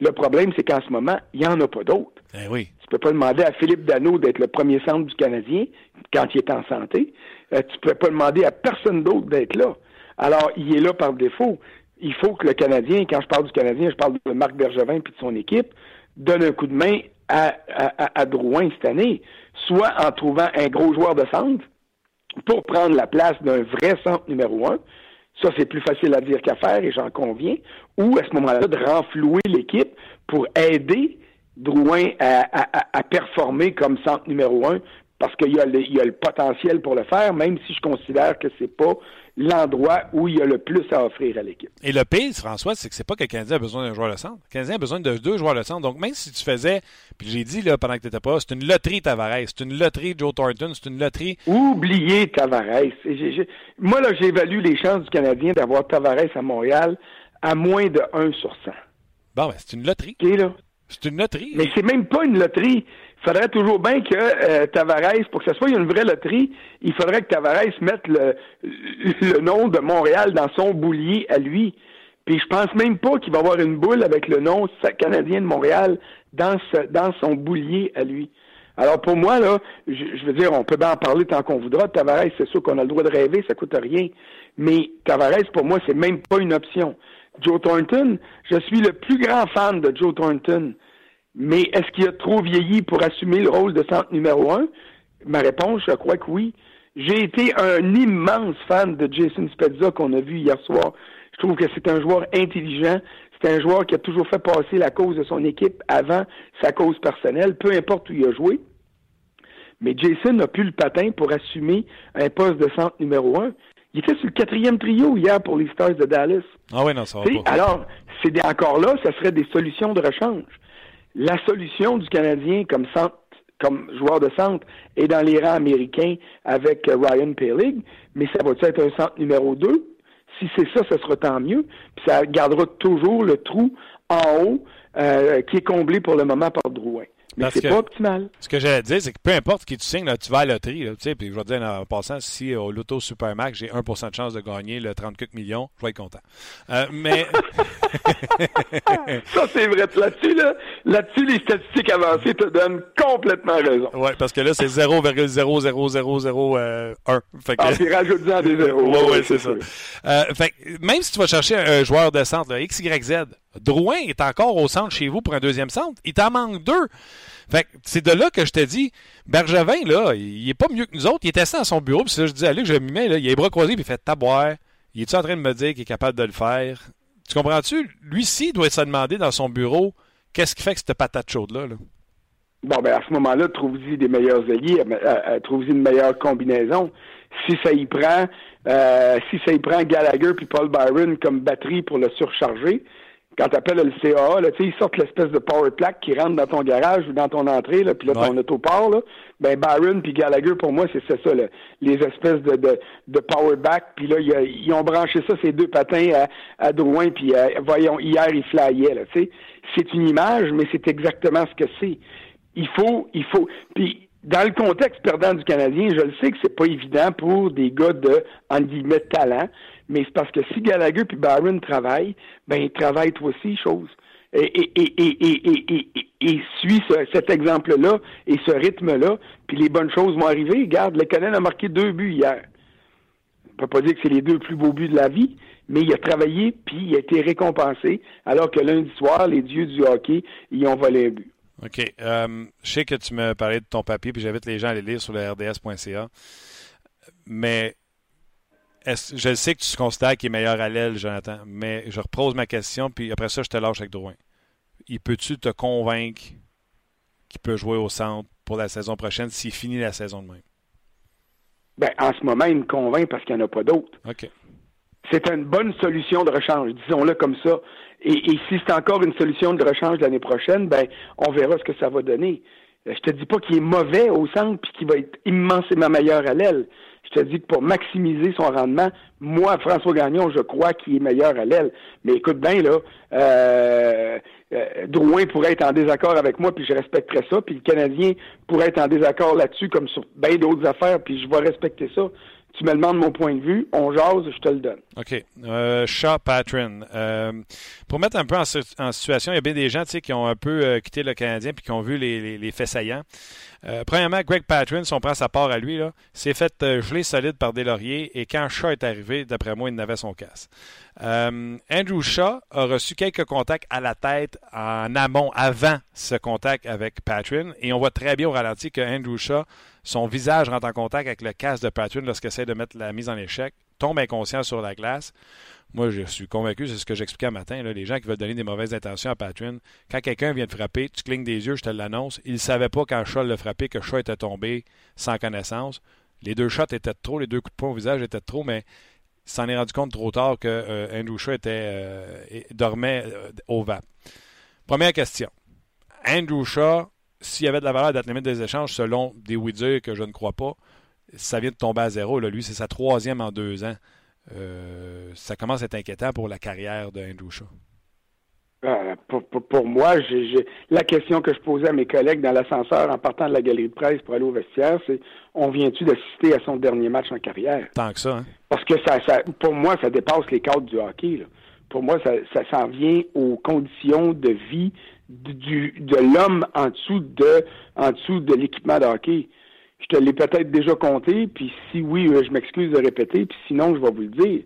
Speaker 3: Le problème, c'est qu'en ce moment, il n'y en a pas d'autres.
Speaker 1: Eh oui.
Speaker 3: Tu peux pas demander à Philippe Dano d'être le premier centre du Canadien quand il est en santé. Euh, tu peux pas demander à personne d'autre d'être là. Alors, il est là par défaut. Il faut que le Canadien, quand je parle du Canadien, je parle de Marc Bergevin puis de son équipe, donne un coup de main à, à, à Drouin cette année, soit en trouvant un gros joueur de centre pour prendre la place d'un vrai centre numéro un. Ça, c'est plus facile à dire qu'à faire, et j'en conviens. Ou à ce moment-là, de renflouer l'équipe pour aider Drouin à, performer comme centre numéro un parce qu'il y, a le, y a le potentiel pour le faire, même si je considère que c'est pas l'endroit où il y a le plus à offrir à l'équipe.
Speaker 1: Et le pire, François, c'est que c'est pas que le Canadien a besoin d'un joueur de centre. Le Canadien a besoin de deux joueurs de centre. Donc, même si tu faisais, puis j'ai dit là, pendant que tu n'étais pas, c'est une loterie Tavares, c'est une loterie Joe Thornton, c'est une loterie.
Speaker 3: Oubliez Tavares. Moi, là, j'évalue les chances du Canadien d'avoir Tavares à Montréal à moins de 1 sur 100.
Speaker 1: Bon, ben, c'est une loterie.
Speaker 3: là.
Speaker 1: C'est une loterie.
Speaker 3: Mais c'est même pas une loterie. Il faudrait toujours bien que euh, Tavares, pour que ce soit une vraie loterie, il faudrait que Tavares mette le, le nom de Montréal dans son boulier à lui. Puis je pense même pas qu'il va avoir une boule avec le nom canadien de Montréal dans, dans son boulier à lui. Alors pour moi, là, je, veux dire, on peut bien en parler tant qu'on voudra. Tavares, c'est sûr qu'on a le droit de rêver, ça coûte rien. Mais Tavares, pour moi, c'est même pas une option. Joe Thornton, je suis le plus grand fan de Joe Thornton. Mais est-ce qu'il a trop vieilli pour assumer le rôle de centre numéro un? Ma réponse, je crois que oui. J'ai été un immense fan de Jason Spezza qu'on a vu hier soir. Je trouve que c'est un joueur intelligent. C'est un joueur qui a toujours fait passer la cause de son équipe avant sa cause personnelle, peu importe où il a joué. Mais Jason n'a plus le patin pour assumer un poste de centre numéro un. Il était sur le quatrième trio hier pour les Stars de Dallas.
Speaker 1: Ah oui, non, ça va pas.
Speaker 3: Alors, c'est encore là, ce serait des solutions de rechange. La solution du Canadien comme centre, comme joueur de centre est dans les rangs américains avec euh, Ryan Peelig, mais ça va être un centre numéro 2? Si c'est ça, ce sera tant mieux. Puis ça gardera toujours le trou en haut euh, qui est comblé pour le moment par Drouin. Mais c'est pas optimal.
Speaker 1: Ce que j'allais dire, c'est que peu importe qui tu signes, là, tu vas à la loterie. Là, puis je vais te dire en passant, si au Loto Supermax, j'ai 1% de chance de gagner le 34 millions, je vais être content. Euh, mais. [laughs]
Speaker 3: ça, c'est vrai. Là-dessus, là, là-dessus, les statistiques avancées te donnent complètement raison.
Speaker 1: Oui, parce que là, c'est 0,00001.
Speaker 3: Fait que... Ah, puis rajoute-en des zéros.
Speaker 1: Oui, oui, c'est ça. Euh, fait, même si tu vas chercher un joueur de centre, là, XYZ, Drouin est encore au centre chez vous pour un deuxième centre. Il t'en manque deux. Fait c'est de là que je te dis, Bergevin, là, il est pas mieux que nous autres. Il est assis dans son bureau, puis ça, je dis à que je mets, là, il a les bras croisés, puis il fait taboire. Il est-tu en train de me dire qu'il est capable de le faire? Tu comprends-tu? Lui-ci, doit se demander dans son bureau, qu'est-ce qui fait que cette patate chaude-là?
Speaker 3: Bon, ben, à ce moment-là, trouve-y des meilleurs alliés, euh, euh, trouve-y une meilleure combinaison. Si ça y prend, euh, si ça y prend Gallagher puis Paul Byron comme batterie pour le surcharger, quand tu appelles le CAA, là, ils sortent l'espèce de power plaque qui rentre dans ton garage ou dans ton entrée, là, puis là, ton auto part, là, ben Byron puis Gallagher, pour moi, c'est ça, là, les espèces de, de, de power back, puis là, ils ont branché ça, ces deux patins à, à Drouin, puis euh, voyons, hier, ils flyaient, là, tu sais. C'est une image, mais c'est exactement ce que c'est. Il faut, il faut, puis dans le contexte perdant du Canadien, je le sais que c'est pas évident pour des gars de, en guillemets, talent, mais c'est parce que si Gallagher puis Byron travaillent, ben ils travaillent toi aussi, chose. Et, et, et, et, suit cet exemple-là et ce rythme-là, puis les bonnes choses vont arriver. Regarde, le Canadien a marqué deux buts hier. On peut pas dire que c'est les deux plus beaux buts de la vie, mais il a travaillé puis il a été récompensé, alors que lundi soir, les dieux du hockey, ils ont volé un but.
Speaker 1: OK. Euh, je sais que tu me parlais de ton papier, puis j'invite les gens à aller lire sur le rds.ca. Mais je sais que tu considères qu'il est meilleur à l'aile, Jonathan, mais je repose ma question, puis après ça, je te lâche avec Drouin. Il peut-tu te convaincre qu'il peut jouer au centre pour la saison prochaine s'il finit la saison de même?
Speaker 3: Ben, en ce moment, il me convainc parce qu'il n'y en a pas d'autres.
Speaker 1: OK.
Speaker 3: C'est une bonne solution de rechange, disons-le comme ça. Et, et si c'est encore une solution de rechange l'année prochaine, ben, on verra ce que ça va donner. Je te dis pas qu'il est mauvais au centre puis qu'il va être immensément meilleur à l'aile. Je te dis que pour maximiser son rendement, moi, François Gagnon, je crois qu'il est meilleur à l'aile. Mais écoute bien, là, euh, euh, Drouin pourrait être en désaccord avec moi, puis je respecterais ça. Puis le Canadien pourrait être en désaccord là-dessus, comme sur bien d'autres affaires, puis je vais respecter ça. Tu me demandes mon point de vue, on jase, je te le donne.
Speaker 1: OK. Euh, Shaw Patron. Euh, pour mettre un peu en, situation, il y a bien des gens qui ont un peu quitté le Canadien puis qui ont vu les, les, faits saillants. Euh, premièrement, Greg Patrin, si on prend sa part à lui, s'est fait euh, geler solide par des lauriers et quand Shaw est arrivé, d'après moi, il n'avait son casse. Euh, Andrew Shaw a reçu quelques contacts à la tête en amont, avant ce contact avec Patrin, et on voit très bien au ralenti que Andrew Shaw, son visage rentre en contact avec le casque de Patrin lorsqu'il essaie de mettre la mise en échec, tombe inconscient sur la glace. Moi, je suis convaincu, c'est ce que j'expliquais matin, les gens qui veulent donner des mauvaises intentions à Patrin, quand quelqu'un vient te frapper, tu clignes des yeux, je te l'annonce, il ne savait pas quand Shaw l'a frappé que Shaw était tombé sans connaissance. Les deux shots étaient trop, les deux coups de poing au visage étaient trop, mais il s'en est rendu compte trop tard que euh, Andrew Shaw était, euh, dormait euh, au VAP. Première question. Andrew Shaw, s'il y avait de la valeur d'être limite des échanges, selon des oui que je ne crois pas, ça vient de tomber à zéro. Lui, c'est sa troisième en deux ans. Euh, ça commence à être inquiétant pour la carrière de Andrew Shaw.
Speaker 3: Euh, pour, moi, la question que je posais à mes collègues dans l'ascenseur en partant de la galerie de presse pour aller au vestiaire, c'est on vient-tu d'assister à son dernier match en carrière?
Speaker 1: Tant que ça, hein?
Speaker 3: Parce que ça, pour moi, ça dépasse les cadres du hockey. Pour moi, ça, ça s'en vient aux conditions de vie du, de l'homme en dessous de en dessous de l'équipement de hockey. Je te l'ai peut-être déjà compté, puis si oui, euh, je m'excuse de répéter, puis sinon, je vais vous le dire.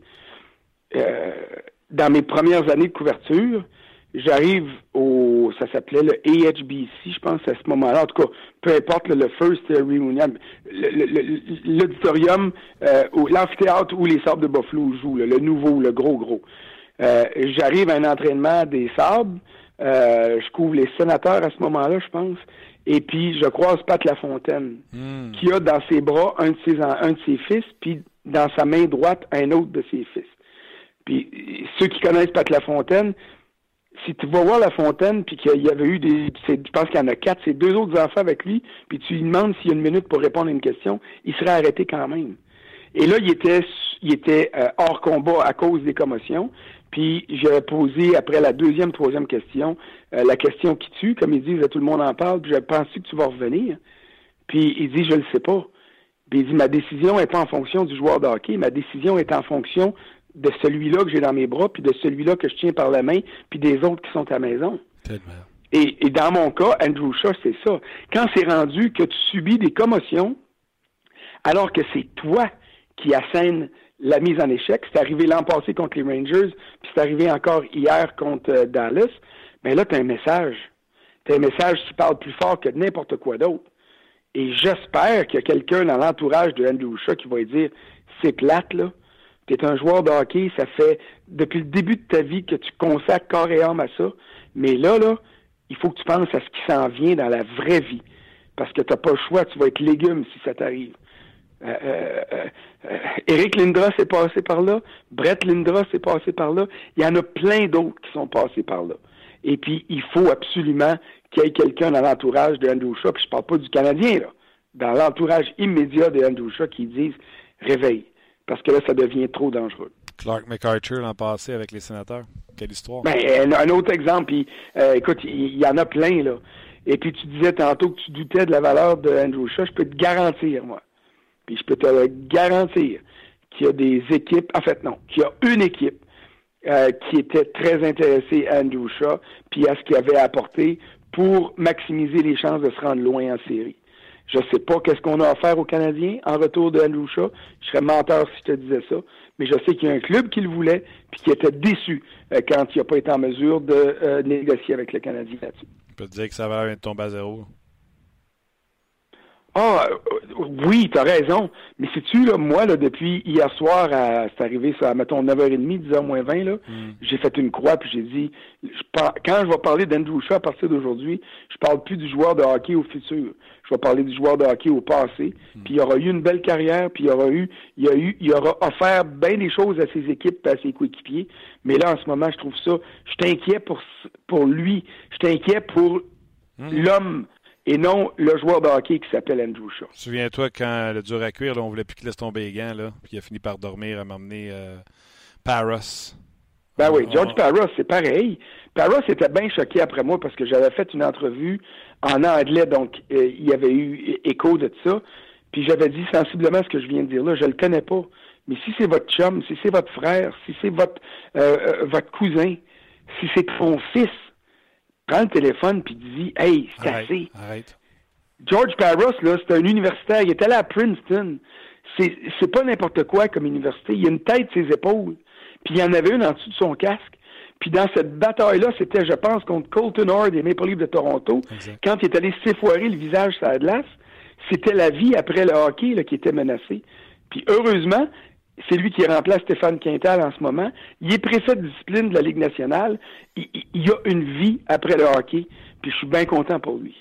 Speaker 3: Euh, dans mes premières années de couverture, j'arrive au, ça s'appelait le AHBC, je pense, à ce moment-là. En tout cas, peu importe le, First Reunion, l'auditorium, euh, l'amphithéâtre où les Sables de Buffalo jouent, le nouveau, le gros, gros. Euh, j'arrive à un entraînement des Sables, euh, je couvre les sénateurs à ce moment-là, je pense. Et puis, je croise Pat Lafontaine, hmm. qui a dans ses bras un de ses, un de ses fils, puis dans sa main droite, un autre de ses fils. Puis, ceux qui connaissent Pat Lafontaine, si tu vas voir Lafontaine, puis qu'il y avait eu des, je pense qu'il y en a quatre, c'est deux autres enfants avec lui, puis tu lui demandes s'il y a une minute pour répondre à une question, il serait arrêté quand même. Et là, il était, il était euh, hors combat à cause des commotions. Puis j'ai posé après la deuxième, troisième question, euh, la question qui tue, comme ils disent, tout le monde en parle, puis j'ai pensé que tu vas revenir. Puis il dit, je le sais pas. Puis il dit, ma décision n'est pas en fonction du joueur de hockey, ma décision est en fonction de celui-là que j'ai dans mes bras, puis de celui-là que je tiens par la main, puis des autres qui sont à la maison. Et, et, dans mon cas, Andrew Shaw, c'est ça. Quand c'est rendu que tu subis des commotions, alors que c'est toi qui assènes la mise en échec. C'est arrivé l'an passé contre les Rangers, puis c'est arrivé encore hier contre euh, Dallas. Mais là, tu un message. Tu un message qui parle plus fort que n'importe quoi d'autre. Et j'espère qu'il y a quelqu'un dans l'entourage de Andrew Shaw qui va lui dire c'est plate, là. Tu es un joueur de hockey, ça fait depuis le début de ta vie que tu consacres corps et âme à ça. Mais là, là, il faut que tu penses à ce qui s'en vient dans la vraie vie. Parce que tu n'as pas le choix, tu vas être légume si ça t'arrive. Euh, euh, euh, Eric Lindra s'est passé par là, Brett Lindra s'est passé par là, il y en a plein d'autres qui sont passés par là. Et puis, il faut absolument qu'il y ait quelqu'un dans l'entourage de Andrew Shaw, puis je parle pas du Canadien, là, dans l'entourage immédiat de Andrew Shaw qui disent réveille, parce que là, ça devient trop dangereux.
Speaker 1: Clark McArthur l'an passé avec les sénateurs. Quelle histoire.
Speaker 3: Ben, un autre exemple, puis, écoute, il y, en a plein, là. Et puis tu disais tantôt que tu doutais de la valeur de Andrew Shaw, je peux te garantir, moi, puis je peux te garantir qu'il y a des équipes, en fait non, qu'il y a une équipe euh, qui était très intéressée à Andrew Shaw, puis à ce qu'il avait apporté pour maximiser les chances de se rendre loin en série. Je ne sais pas qu'est-ce qu'on a à faire aux Canadiens en retour de Andrew. Je serais menteur si je te disais ça. Mais je sais qu'il y a un club qui le voulait puis qui était déçu euh, quand il n'a pas été en mesure de euh, négocier avec le Canadien là-dessus.
Speaker 1: Je peux te dire que ça va tomber à zéro.
Speaker 3: Ah, euh, oui, tu as raison. Mais sais-tu, là, moi, là, depuis hier soir, c'est arrivé, ça, mettons, 9h30, 10h moins 20, là, hmm. j'ai fait une croix, puis j'ai dit, je, quand je vais parler d'Andrew Shaw à partir d'aujourd'hui, je parle plus du joueur de hockey au futur. Je vais parler du joueur de hockey au passé. Hmm. Puis il aura eu une belle carrière, puis il aura eu, il a eu, il aura offert bien des choses à ses équipes à ses coéquipiers. Mais là, en ce moment, je trouve ça, je t'inquiète pour, pour lui. Je t'inquiète pour hmm. l'homme et non le joueur de hockey qui s'appelle Andrew Shaw.
Speaker 1: Souviens-toi quand le dur à cuire, là, on voulait plus qu'il laisse tomber les gants, là, puis il a fini par dormir à m'emmener euh, Paris.
Speaker 3: Ben oui, George Paris, c'est pareil. Paris était bien choqué après moi parce que j'avais fait une entrevue en anglais, donc euh, il y avait eu écho de ça. Puis j'avais dit sensiblement ce que je viens de dire là, je le connais pas. Mais si c'est votre chum, si c'est votre frère, si c'est votre euh, votre cousin, si c'est ton fils, prends le téléphone puis dis Hey, c'est assez.
Speaker 1: Arrête.
Speaker 3: George Parros, là, c'est un universitaire. Il est allé à Princeton. C'est, c'est pas n'importe quoi comme université. Il a une tête ses épaules. Puis il y en avait une en dessous de son casque. Puis dans cette bataille-là, c'était, je pense, contre Colton Horde des Maple Leafs de Toronto. Quand il est allé s'effoirer le visage sur la glace, c'était la vie après le hockey là, qui était menacée. Puis heureusement, c'est lui qui remplace Stéphane Quintal en ce moment. Il est préfet de discipline de la Ligue nationale. Il, il, a une vie après le hockey. Puis je suis bien content pour lui.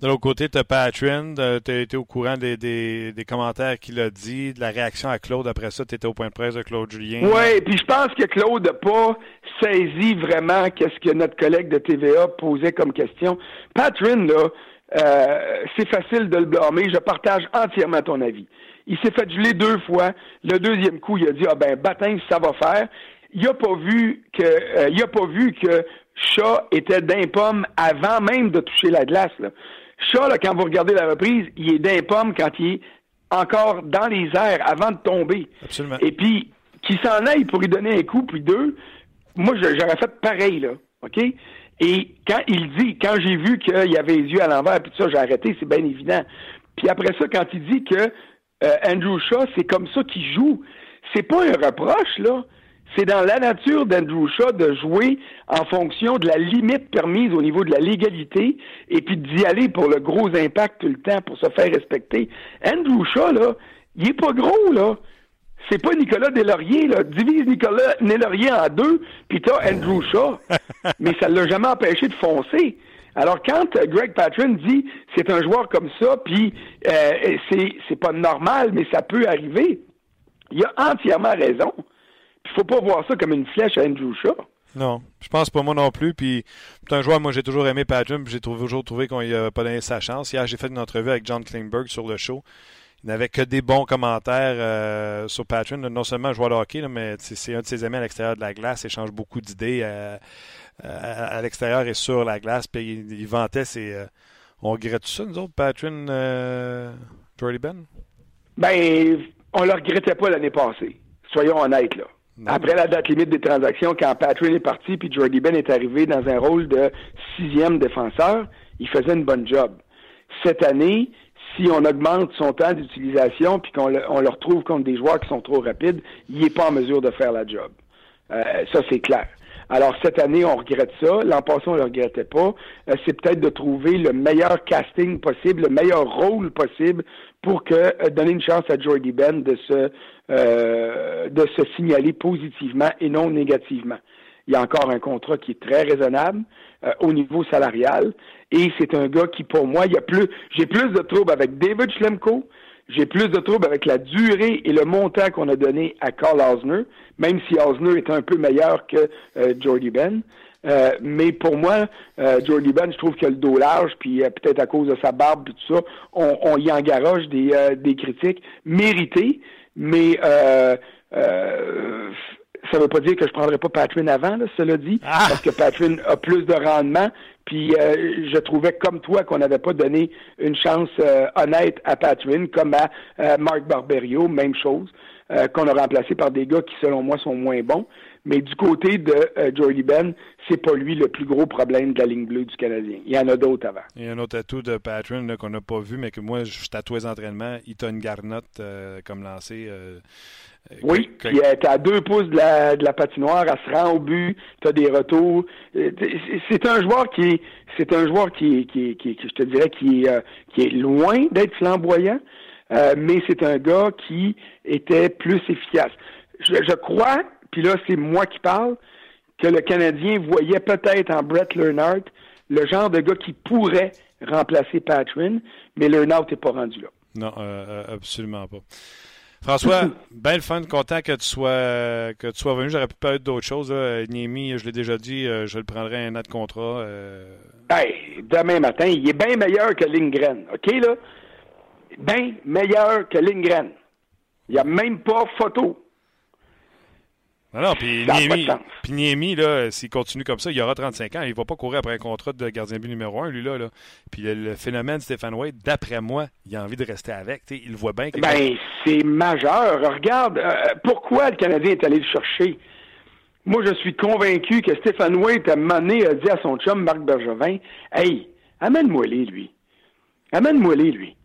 Speaker 1: De l'autre côté, tu as Patrin, tu as été au courant des, des, des commentaires qu'il a dit, de la réaction à Claude. Après ça, tu étais au point de presse de Claude Julien.
Speaker 3: Oui, puis je pense que Claude n'a pas saisi vraiment qu'est-ce que notre collègue de TVA posait comme question. Patrin, là, euh, c'est facile de le blâmer. Je partage entièrement ton avis. Il s'est fait geler deux fois. Le deuxième coup, il a dit ah ben baptême, ça va faire. Il a pas vu que euh, il a pas vu que Chat était d'un pomme avant même de toucher la glace. Là. Chat, là, quand vous regardez la reprise, il est d'un pomme quand il est encore dans les airs avant de tomber.
Speaker 1: Absolument.
Speaker 3: Et puis qu'il s'en aille pour lui donner un coup puis deux. Moi, j'aurais fait pareil là. OK? Et quand il dit, quand j'ai vu qu'il y avait les yeux à l'envers, puis tout ça, j'ai arrêté, c'est bien évident. Puis après ça, quand il dit que euh, Andrew Shaw, c'est comme ça qu'il joue, c'est pas un reproche, là. C'est dans la nature d'Andrew Shaw de jouer en fonction de la limite permise au niveau de la légalité et puis d'y aller pour le gros impact tout le temps pour se faire respecter. Andrew Shaw, là, il est pas gros, là c'est pas Nicolas Delaurier, là. Divise Nicolas Delaurier en deux, puis t'as Andrew Shaw. [laughs] mais ça l'a jamais empêché de foncer. Alors, quand Greg Patron dit c'est un joueur comme ça, puis euh, c'est, c'est pas normal, mais ça peut arriver, il a entièrement raison. Il faut pas voir ça comme une flèche à Andrew Shaw.
Speaker 1: Non, je pense pas moi non plus. Puis, c'est un joueur, moi j'ai toujours aimé puis j'ai toujours trouvé qu'on n'a pas donné sa chance. Hier, j'ai fait une entrevue avec John Klingberg sur le show il n'avait que des bons commentaires euh, sur Patron. Non seulement joueur de hockey, mais c'est un de ses amis à l'extérieur de la glace. Il échange beaucoup d'idées euh, euh, à, l'extérieur et sur la glace. Puis il, vantait ses. on regrette ça, nous autres, Patron, Jordy Ben?
Speaker 3: Ben, on le regrettait pas l'année passée. Soyons honnêtes, là. Après la date limite des transactions, quand Patron est parti puis Jordy Ben est arrivé dans un rôle de sixième défenseur, il faisait une bonne job. Cette année, si on augmente son temps d'utilisation puis qu'on le, on le retrouve contre des joueurs qui sont trop rapides, il n'est pas en mesure de faire la job. Euh, ça, c'est clair. Alors, cette année, on regrette ça. L'an passé, on ne le regrettait pas. Euh, c'est peut-être de trouver le meilleur casting possible, le meilleur rôle possible pour que euh, donner une chance à Jordy Ben de se, de se signaler positivement et non négativement. Il y a encore un contrat qui est très raisonnable au niveau salarial. Et c'est un gars qui, pour moi, il y a plus, j'ai plus de troubles avec David Schlemko, j'ai plus de troubles avec la durée et le montant qu'on a donné à Carl Osner, même si Osner est un peu meilleur que euh, Jordy Ben. Euh, mais pour moi, euh, Jordy Ben, je trouve qu'il a le dos large, puis euh, peut-être à cause de sa barbe et tout ça, on, on y engaroche des, des critiques méritées, mais ça ne veut pas dire que je ne prendrais pas Patrin avant, là, cela dit, ah! parce que Patrin a plus de rendement. Puis euh, je trouvais comme toi qu'on n'avait pas donné une chance euh, honnête à Patrin, comme à euh, Marc Barberio, même chose, qu'on a remplacé par des gars qui, selon moi, sont moins bons. Mais du côté de Jordy Ben, c'est pas lui le plus gros problème de la ligne bleue du Canadien. Il y en a d'autres avant.
Speaker 1: Il y a un autre atout de Patrin qu'on n'a pas vu, mais que moi, je tatoue les entraînements. Il a une garnotte comme lancé.
Speaker 3: Euh, oui, il est à deux pouces de la, de la patinoire, elle se rend au but, tu as des retours. Euh, c'est un joueur qui c'est un joueur qui, qui, qui, je te dirais, qui, euh, qui est loin d'être flamboyant, mais c'est un gars qui était plus efficace. Je, je crois, puis là c'est moi qui parle, que le Canadien voyait peut-être en Brett Leonard le genre de gars qui pourrait remplacer Patrin, mais Leonard n'est pas rendu là.
Speaker 1: Non, absolument pas. François, [clears throat] bien le fun, content que tu sois que tu sois venu. J'aurais pu parler d'autres choses. Niemi, je l'ai déjà dit, euh, je le prendrai un an de contrat. Euh...
Speaker 3: demain matin, il est bien meilleur que Lindgren. OK, là? Bien meilleur que Lindgren. Il n'y a même pas photo.
Speaker 1: Non, non, puis Niemi, là, s'il continue comme ça, il aura 35 ans. Il ne va pas courir après un contrat de gardien but numéro un, lui, là. là. Puis le, phénomène Stéphane Wade, d'après moi, il a envie de rester avec. il voit bien que...
Speaker 3: Ben, c'est majeur. Regarde, euh, pourquoi le Canadien est allé le chercher? Moi, je suis convaincu que Stéphane Wade, a mené, a dit à son chum Marc Bergevin, « Hey, amène-moi les, lui. Amène-moi les, lui.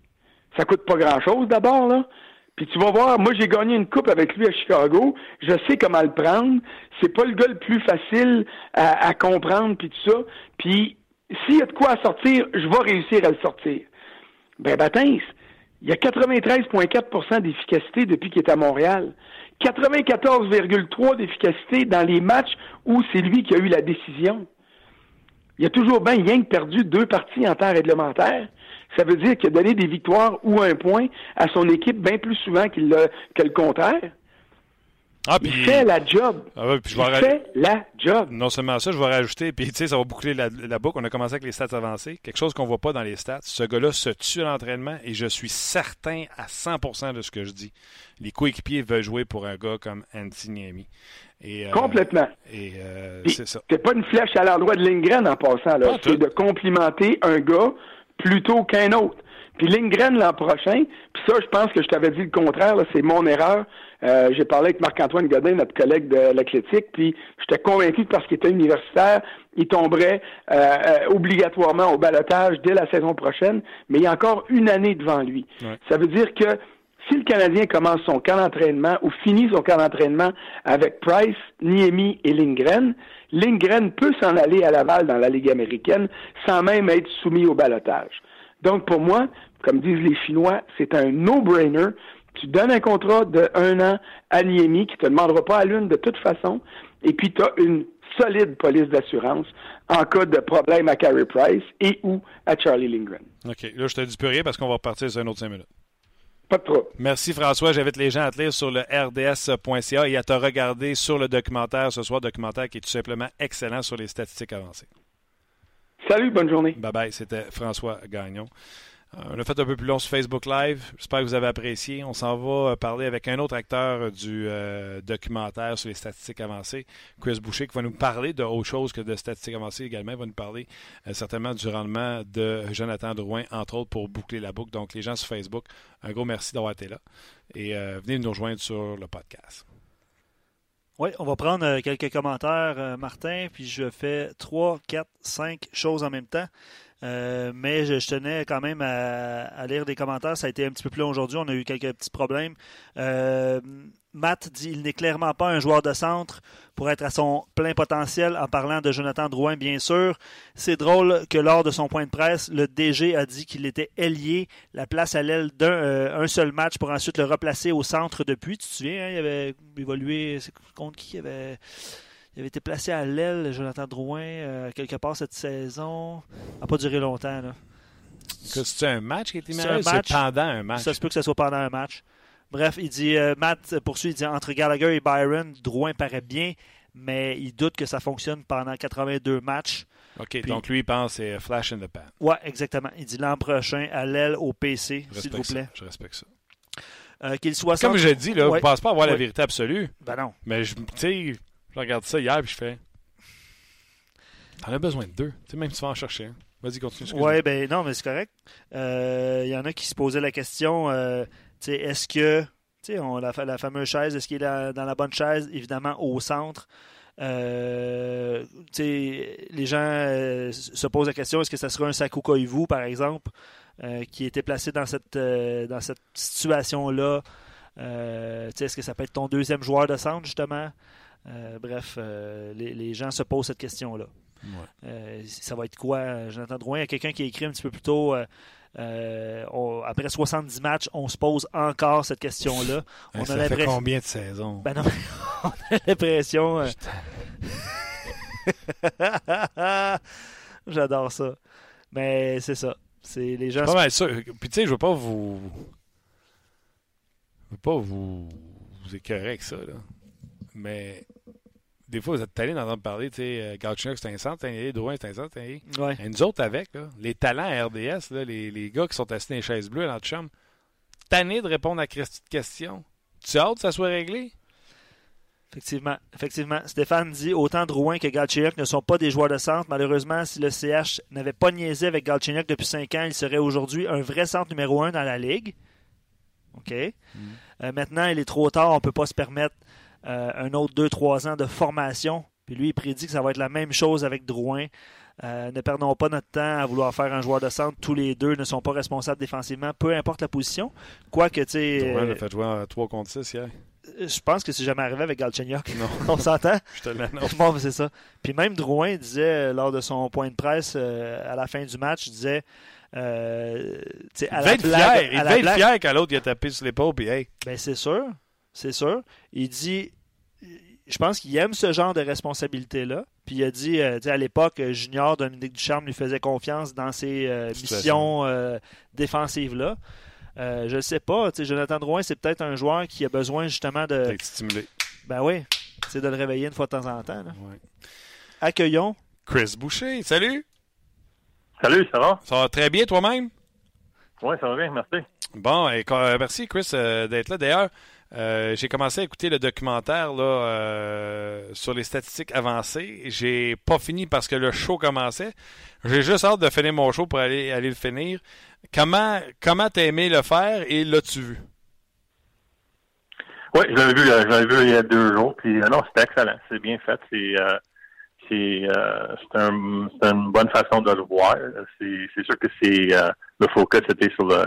Speaker 3: Ça coûte pas grand-chose d'abord, là. Puis tu vas voir, moi j'ai gagné une coupe avec lui à Chicago. Je sais comment le prendre. C'est pas le gars le plus facile à, comprendre puis tout ça. Puis s'il y a de quoi à sortir, je vais réussir à le sortir. Ben Baptiste, il y a 93,4% d'efficacité depuis qu'il est à Montréal. 94,3% d'efficacité dans les matchs où c'est lui qui a eu la décision. Il a toujours bien rien perdu deux parties en temps réglementaire. Ça veut dire qu'il a donné des victoires ou un point à son équipe bien plus souvent qu'il que le contraire?
Speaker 1: Ah,
Speaker 3: il fait la job.
Speaker 1: Ah ouais, puis je
Speaker 3: il
Speaker 1: vais
Speaker 3: fait la job.
Speaker 1: Non seulement ça, je vais rajouter, puis tu sais, ça va boucler la, la, boucle. On a commencé avec les stats avancées. Quelque chose qu'on voit pas dans les stats. Ce gars-là se tue à l'entraînement et je suis certain à 100% de ce que je dis. Les coéquipiers veulent jouer pour un gars comme Anthony Et, euh,
Speaker 3: Complètement.
Speaker 1: Et euh,
Speaker 3: c'est ça. Pas une flèche à l'endroit de Lindgren en passant. là. C'est de complimenter un gars plutôt qu'un autre. Puis Lindgren l'an prochain, puis ça, je pense que je t'avais dit le contraire, c'est mon erreur. Euh, j'ai parlé avec Marc-Antoine Godin, notre collègue de l'athlétique, puis j'étais convaincu que parce qu'il était universitaire, il tomberait euh, euh, obligatoirement au balotage dès la saison prochaine, mais il y a encore une année devant lui.
Speaker 1: Ouais.
Speaker 3: Ça veut dire que si le Canadien commence son camp d'entraînement ou finit son camp d'entraînement avec Price, Niemi et Lindgren, Lindgren peut s'en aller à Laval dans la Ligue américaine sans même être soumis au balotage. Donc pour moi, comme disent les Chinois, c'est un no-brainer. Tu donnes un contrat de un an à Niemi qui te demandera pas à l'une de toute façon, et puis tu as une solide police d'assurance en cas de problème à Carey Price et ou à Charlie Lindgren.
Speaker 1: OK. Là, je te dis plus rien parce qu'on va repartir sur un autre cinq minutes.
Speaker 3: Pas de trouble.
Speaker 1: Merci François. J'invite les gens à te lire sur le rds.ca et à te regarder sur le documentaire ce soir, documentaire qui est tout simplement excellent sur les statistiques avancées.
Speaker 3: Salut, bonne journée.
Speaker 1: Bye bye, c'était François Gagnon. On a fait un peu plus long sur Facebook Live. J'espère que vous avez apprécié. On s'en va parler avec un autre acteur du euh, documentaire sur les statistiques avancées, Chris Boucher, qui va nous parler de autre chose que de statistiques avancées également. Il va nous parler euh, certainement du rendement de Jonathan Drouin, entre autres, pour boucler la boucle. Donc, les gens sur Facebook, un gros merci d'avoir été là. Et euh, venez nous rejoindre sur le podcast.
Speaker 2: Oui, on va prendre euh, quelques commentaires, euh, Martin, puis je fais trois, quatre, cinq choses en même temps. Euh, mais je, tenais quand même à, lire des commentaires. Ça a été un petit peu plus long aujourd'hui. On a eu quelques petits problèmes. Euh, Matt dit il n'est clairement pas un joueur de centre pour être à son plein potentiel en parlant de Jonathan Drouin, bien sûr. C'est drôle que lors de son point de presse, le DG a dit qu'il était ailier, la place à l'aile d'un euh, seul match pour ensuite le replacer au centre depuis. Tu te souviens, hein, il avait évolué contre qui il avait il avait été placé à l'aile, Jonathan Drouin, euh, quelque part cette saison. Ça n'a pas duré longtemps. Là.
Speaker 1: C'est un match qui a été
Speaker 2: C'est un match.
Speaker 1: pendant un match?
Speaker 2: Ça se peut que ce soit pendant un match. Bref, il dit, euh, Matt poursuit, il dit entre Gallagher et Byron, Drouin paraît bien, mais il doute que ça fonctionne pendant 82 matchs.
Speaker 1: OK, Puis, donc lui, il pense que c'est flash in the pan.
Speaker 2: Ouais, exactement. Il dit l'an prochain, à l'aile au PC, s'il vous plaît.
Speaker 1: Ça. Je respecte ça.
Speaker 2: Euh, qu'il soit
Speaker 1: Comme je dis, là,
Speaker 2: ouais.
Speaker 1: ne pense pas avoir
Speaker 2: ouais.
Speaker 1: la vérité absolue.
Speaker 2: Ben non.
Speaker 1: Mais tu sais, je regarde ça hier et je fais. T'en as besoin de deux. Tu sais, même si tu vas en chercher un. Vas-y, continue.
Speaker 2: Oui, ben non, mais c'est correct. Il euh, y en a qui se posaient la question euh, est-ce que. Tu sais, la, la, fameuse chaise, est-ce qu'il est dans la bonne chaise? Évidemment, au centre. Euh, les gens euh, se posent la question est-ce que ça sera un Saku Koivu, par exemple, euh, qui était placé dans cette, dans cette situation-là? Est-ce que ça peut être ton deuxième joueur de centre, justement? Bref, les, les, gens se posent cette question-là.
Speaker 1: Ouais.
Speaker 2: ça va être quoi? Jonathan Drouin Il y a quelqu'un qui a écrit un petit peu plus tôt. Euh, on, après 70 matchs, on se pose encore cette question-là. [laughs]
Speaker 1: On ça a fait combien de saisons?
Speaker 2: Ben non, [laughs] on a l'impression. Euh... [laughs] J'adore ça. Mais c'est ça. C'est les gens.
Speaker 1: Pas mal ça. Puis tu sais, je veux pas vous. Je veux pas vous, vous écœurer avec ça, là. Mais des fois, vous êtes allés d'entendre parler, tu sais, c'est un centre, c'est un ailier, Drouin, c'est un centre, c'est un ailier.
Speaker 2: Ouais.
Speaker 1: Et nous autres, avec, là, les talents à RDS, là, les, les, gars qui sont assis dans les chaises bleues dans le chambre, tannés de répondre à cette question. Tu as hâte que ça soit réglé?
Speaker 2: Effectivement, effectivement. Stéphane dit autant Drouin que Galchenyuk ne sont pas des joueurs de centre. Malheureusement, si le CH n'avait pas niaisé avec Galchenyuk depuis 5 ans, il serait aujourd'hui un vrai centre numéro 1 dans la Ligue. OK. Mm. Euh, maintenant, il est trop tard. On ne peut pas se permettre euh, un autre 2-3 ans de formation. Puis lui, il prédit que ça va être la même chose avec Drouin. Euh, ne perdons pas notre temps à vouloir faire un joueur de centre. Tous les deux ne sont pas responsables défensivement, peu importe la position. Quoique, tu sais.
Speaker 1: Drouin a fait jouer à 3 contre 6 hier.
Speaker 2: Je pense que c'est jamais arrivé avec Galchenyuk.
Speaker 1: Non. [laughs]
Speaker 2: On s'entend? [laughs]
Speaker 1: Je te l'annonce.
Speaker 2: Bon, c'est ça. Puis même Drouin disait euh, lors de son point de presse euh, à la fin du match, il disait. Euh,
Speaker 1: Il devait
Speaker 2: la
Speaker 1: être fier. Il
Speaker 2: la
Speaker 1: devait être fier quand l'autre il a tapé sur l'épaule. Puis, hey,
Speaker 2: Ben, c'est sûr. C'est sûr. Il dit. Je pense qu'il aime ce genre de responsabilité-là. Puis il a dit, euh, à l'époque, Junior, Dominique Ducharme lui faisait confiance dans ces euh, missions euh, défensives-là. Euh, je ne sais pas. tu sais, Jonathan Drouin, c'est peut-être un joueur qui a besoin justement de.
Speaker 1: d'être stimulé.
Speaker 2: Ben oui. C'est de le réveiller une fois de temps en temps. là.
Speaker 1: Ouais.
Speaker 2: Accueillons.
Speaker 1: Chris Boucher, salut.
Speaker 6: Salut, ça va?
Speaker 1: Ça va très bien toi-même?
Speaker 6: Oui, ça va bien, merci.
Speaker 1: Bon, et, euh, merci Chris euh, d'être là. D'ailleurs, euh, j'ai commencé à écouter le documentaire là, euh, sur les statistiques avancées. J'ai pas fini parce que le show commençait. J'ai juste hâte de finir mon show pour aller, aller le finir. Comment comment t'as aimé le faire et l'as-tu vu?
Speaker 6: Oui, je l'avais vu, euh, vu il y a deux jours, puis non, c'était excellent. C'est bien fait. C'est c'est c'est un, c'est une bonne façon de le voir. C'est sûr que c'est le focus était sur le,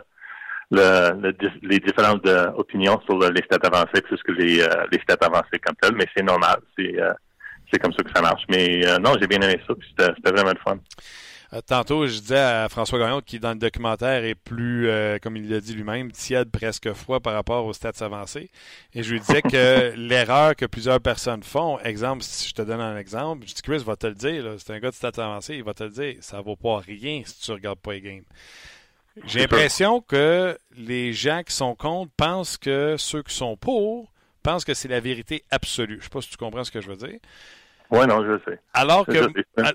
Speaker 6: le, le les différentes euh, opinions sur le- les stats avancées plus que les, euh, les stats avancées comme tel, mais c'est normal. C'est euh, c'est comme ça que ça marche. Mais euh, non, j'ai bien aimé ça, puis c'était c'était vraiment le fun.
Speaker 1: Euh, tantôt, je disais à François Gagnon qui, dans le documentaire, est plus, euh, comme il l'a dit lui-même, tiède, presque froid par rapport aux stats avancées. Et je lui disais que [laughs] l'erreur que plusieurs personnes font, exemple, si je te donne un exemple, je dis Chris va te le dire, c'est un gars de stats avancées, il va te le dire, ça vaut pas rien si tu regardes pas les games. J'ai l'impression que les gens qui sont contre pensent que ceux qui sont pour pensent que c'est la vérité absolue. Je sais pas si tu comprends ce que je veux dire.
Speaker 6: Oui, non, je le sais.
Speaker 1: Alors que,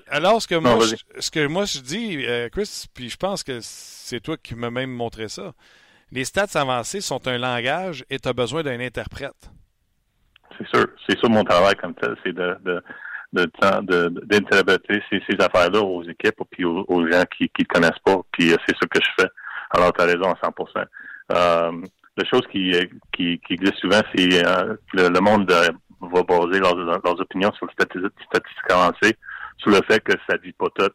Speaker 1: alors ce que moi, je, ce que moi je dis, euh, Chris, puis je pense que c'est toi qui m'as même montré ça. Les stats avancées sont un langage et tu as besoin d'un interprète.
Speaker 6: C'est sûr. C'est ça mon travail comme tel, c'est de, de, de, de, de- d'interpréter ces, ces affaires-là aux équipes puis aux, aux gens qui ne connaissent pas. Puis euh, c'est ça que je fais. Alors, tu as raison à 100% euh, La chose qui, euh, qui, qui existe souvent, c'est euh, le, le monde euh, va baser leurs, leurs opinions sur les statistiques, statistiques avancées, sur le fait que ça dit pas tout.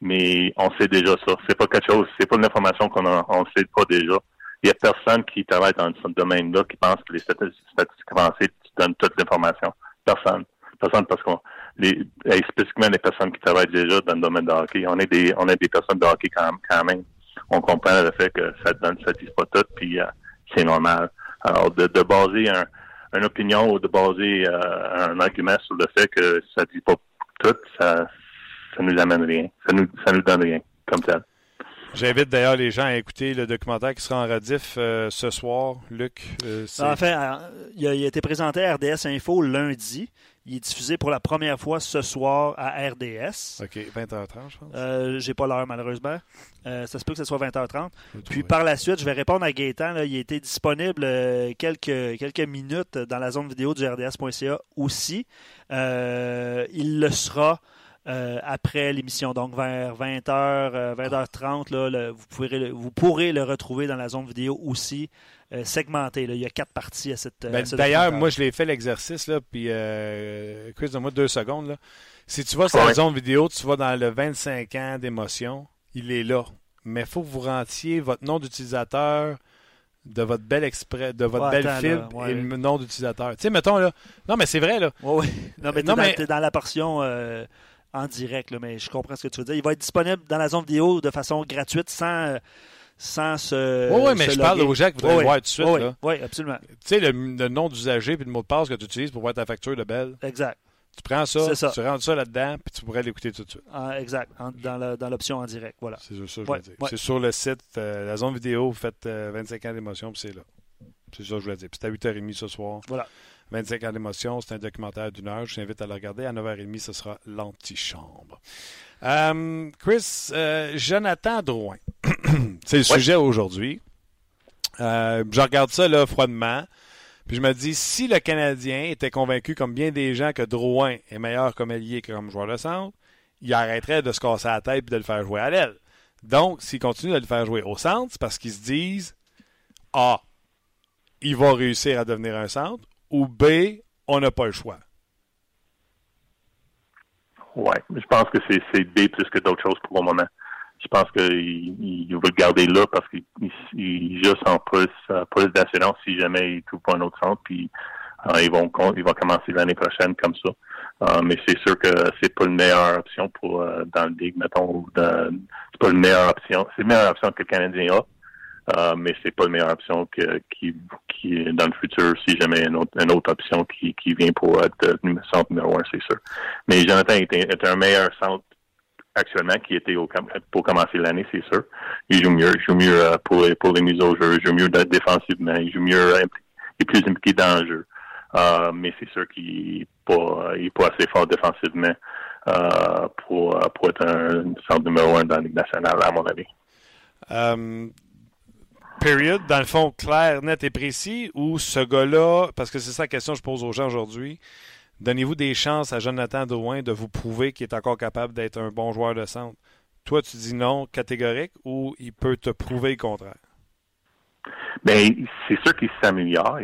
Speaker 6: Mais on sait déjà ça. C'est pas quelque chose, c'est pas une information qu'on a, sait pas déjà. Il y a personne qui travaille dans ce domaine-là qui pense que les stati- statistiques avancées donnent toute l'information. Personne. Parce qu'on les spécifiquement les personnes qui travaillent déjà dans le domaine de hockey. On est des on est des personnes de hockey quand, quand même. On comprend le fait que ça donne ça pas tout, puis euh, c'est normal. Alors de, de baser un, une opinion ou de baser euh, un argument sur le fait que ça dit pas tout, ça ça nous amène rien. Ça nous ça nous donne rien comme tel.
Speaker 1: J'invite d'ailleurs les gens à écouter le documentaire qui sera en rediff euh, ce soir. Luc, euh,
Speaker 2: En fait, euh, il a, il a été présenté à RDS Info lundi. Il est diffusé pour la première fois ce soir à RDS.
Speaker 1: OK, 20h30, je pense.
Speaker 2: Euh, J'ai pas l'heure, malheureusement. Ça se peut que ce soit 20h30.
Speaker 1: Je vais
Speaker 2: Puis par la suite, je vais répondre à Gaétan. là. il a été disponible quelques, quelques minutes dans la zone vidéo du RDS.ca aussi. Il le sera euh, après l'émission, donc vers 20h, 20h30. Là, le- vous, pourrez, le- vous pourrez le retrouver dans la zone vidéo aussi, euh, segmenté. là. Il y a quatre parties à cette.
Speaker 1: Ben, D'ailleurs, moi, je l'ai fait l'exercice, là, puis euh, Chris, donne-moi deux secondes. Là. Si tu vas sur la
Speaker 6: Ouais.
Speaker 1: zone vidéo, tu vas dans le 25 ans d'émotion, il est là. Mais il faut que vous rentiez votre nom d'utilisateur, de votre bel exprès, de votre
Speaker 2: Ouais,
Speaker 1: belle
Speaker 2: attends,
Speaker 1: fibre
Speaker 2: là, ouais.
Speaker 1: et le nom d'utilisateur. Tu sais, mettons là. Non, mais c'est vrai, là.
Speaker 2: Oui, oui. Non, mais t'es
Speaker 1: Non,
Speaker 2: dans, dans la portion euh, en direct, là, mais je comprends ce que tu veux dire. Il va être disponible dans la zone vidéo de façon gratuite sans, euh, sans se.
Speaker 1: Oui, oui, mais
Speaker 2: se
Speaker 1: je parle aux gens qui voudraient
Speaker 2: Oui,
Speaker 1: le voir tout de suite.
Speaker 2: oui,
Speaker 1: là.
Speaker 2: oui, absolument.
Speaker 1: Tu sais, le, le nom d'usager puis le mot de passe que tu utilises pour voir ta facture de Belle.
Speaker 2: Exact.
Speaker 1: Tu prends ça, tu rentres ça là-dedans, puis tu pourrais l'écouter tout de suite.
Speaker 2: Ah, exact. En- dans l'option en direct. Voilà.
Speaker 1: C'est ça que je
Speaker 2: Ouais,
Speaker 1: dire.
Speaker 2: ouais.
Speaker 1: C'est sur le site, euh, la zone vidéo, vous faites euh, 25 ans d'émotion, puis c'est là. C'est ça que je voulais dire. Puis c'est à 8h30 ce soir.
Speaker 2: Voilà.
Speaker 1: 25 ans d'émotion, c'est un documentaire d'une heure. Je t'invite à le regarder. À 9h30, ce sera l'antichambre. Euh, Chris, euh, Jonathan Drouin. [clears throat] c'est le
Speaker 6: Ouais.
Speaker 1: sujet aujourd'hui. Euh, je regarde ça là froidement. Puis je me dis, si le Canadien était convaincu, comme bien des gens, que Drouin est meilleur comme allié que comme joueur de centre, il arrêterait de se casser la tête et de le faire jouer à l'aile. Donc, s'ils continuent de le faire jouer au centre, c'est parce qu'ils se disent A, il va réussir à devenir un centre, ou B, on n'a pas le choix.
Speaker 6: Ouais, je pense que c'est B plus que d'autres choses pour le moment. Je pense qu'il il veut le garder là parce qu'il il, joue sans plus, plus d'assurance si jamais il trouve pas un autre centre. Puis euh, ils vont ils vont commencer l'année prochaine comme ça. Euh, mais c'est sûr que c'est pas une meilleure option pour euh, dans le ligue, mettons. C'est pas une meilleure option. C'est une meilleure option que le Canadien a. Euh, mais c'est pas une meilleure option que, qui, qui dans le futur si jamais une autre, une autre option qui, qui vient pour être euh, centre numéro un, c'est sûr. Mais Jonathan est, un meilleur centre actuellement qui était au, pour commencer l'année, c'est sûr. Il joue mieux, il joue mieux euh, pour, pour les mises au jeu, il joue mieux défensivement, il joue mieux, il est plus impliqué dans le jeu. Euh, mais c'est sûr qu'il n'est pas, il pas assez fort défensivement euh, pour, pour être un centre numéro un dans la Ligue nationale, à mon avis.
Speaker 1: Period, dans le fond, clair, net et précis, ou ce gars-là, parce que c'est ça la question que je pose aux gens aujourd'hui, donnez-vous des chances à Jonathan Drouin de vous prouver qu'il est encore capable d'être un bon joueur de centre? Toi, tu dis non catégorique ou il peut te prouver le contraire?
Speaker 6: Bien, c'est sûr qu'il s'améliore.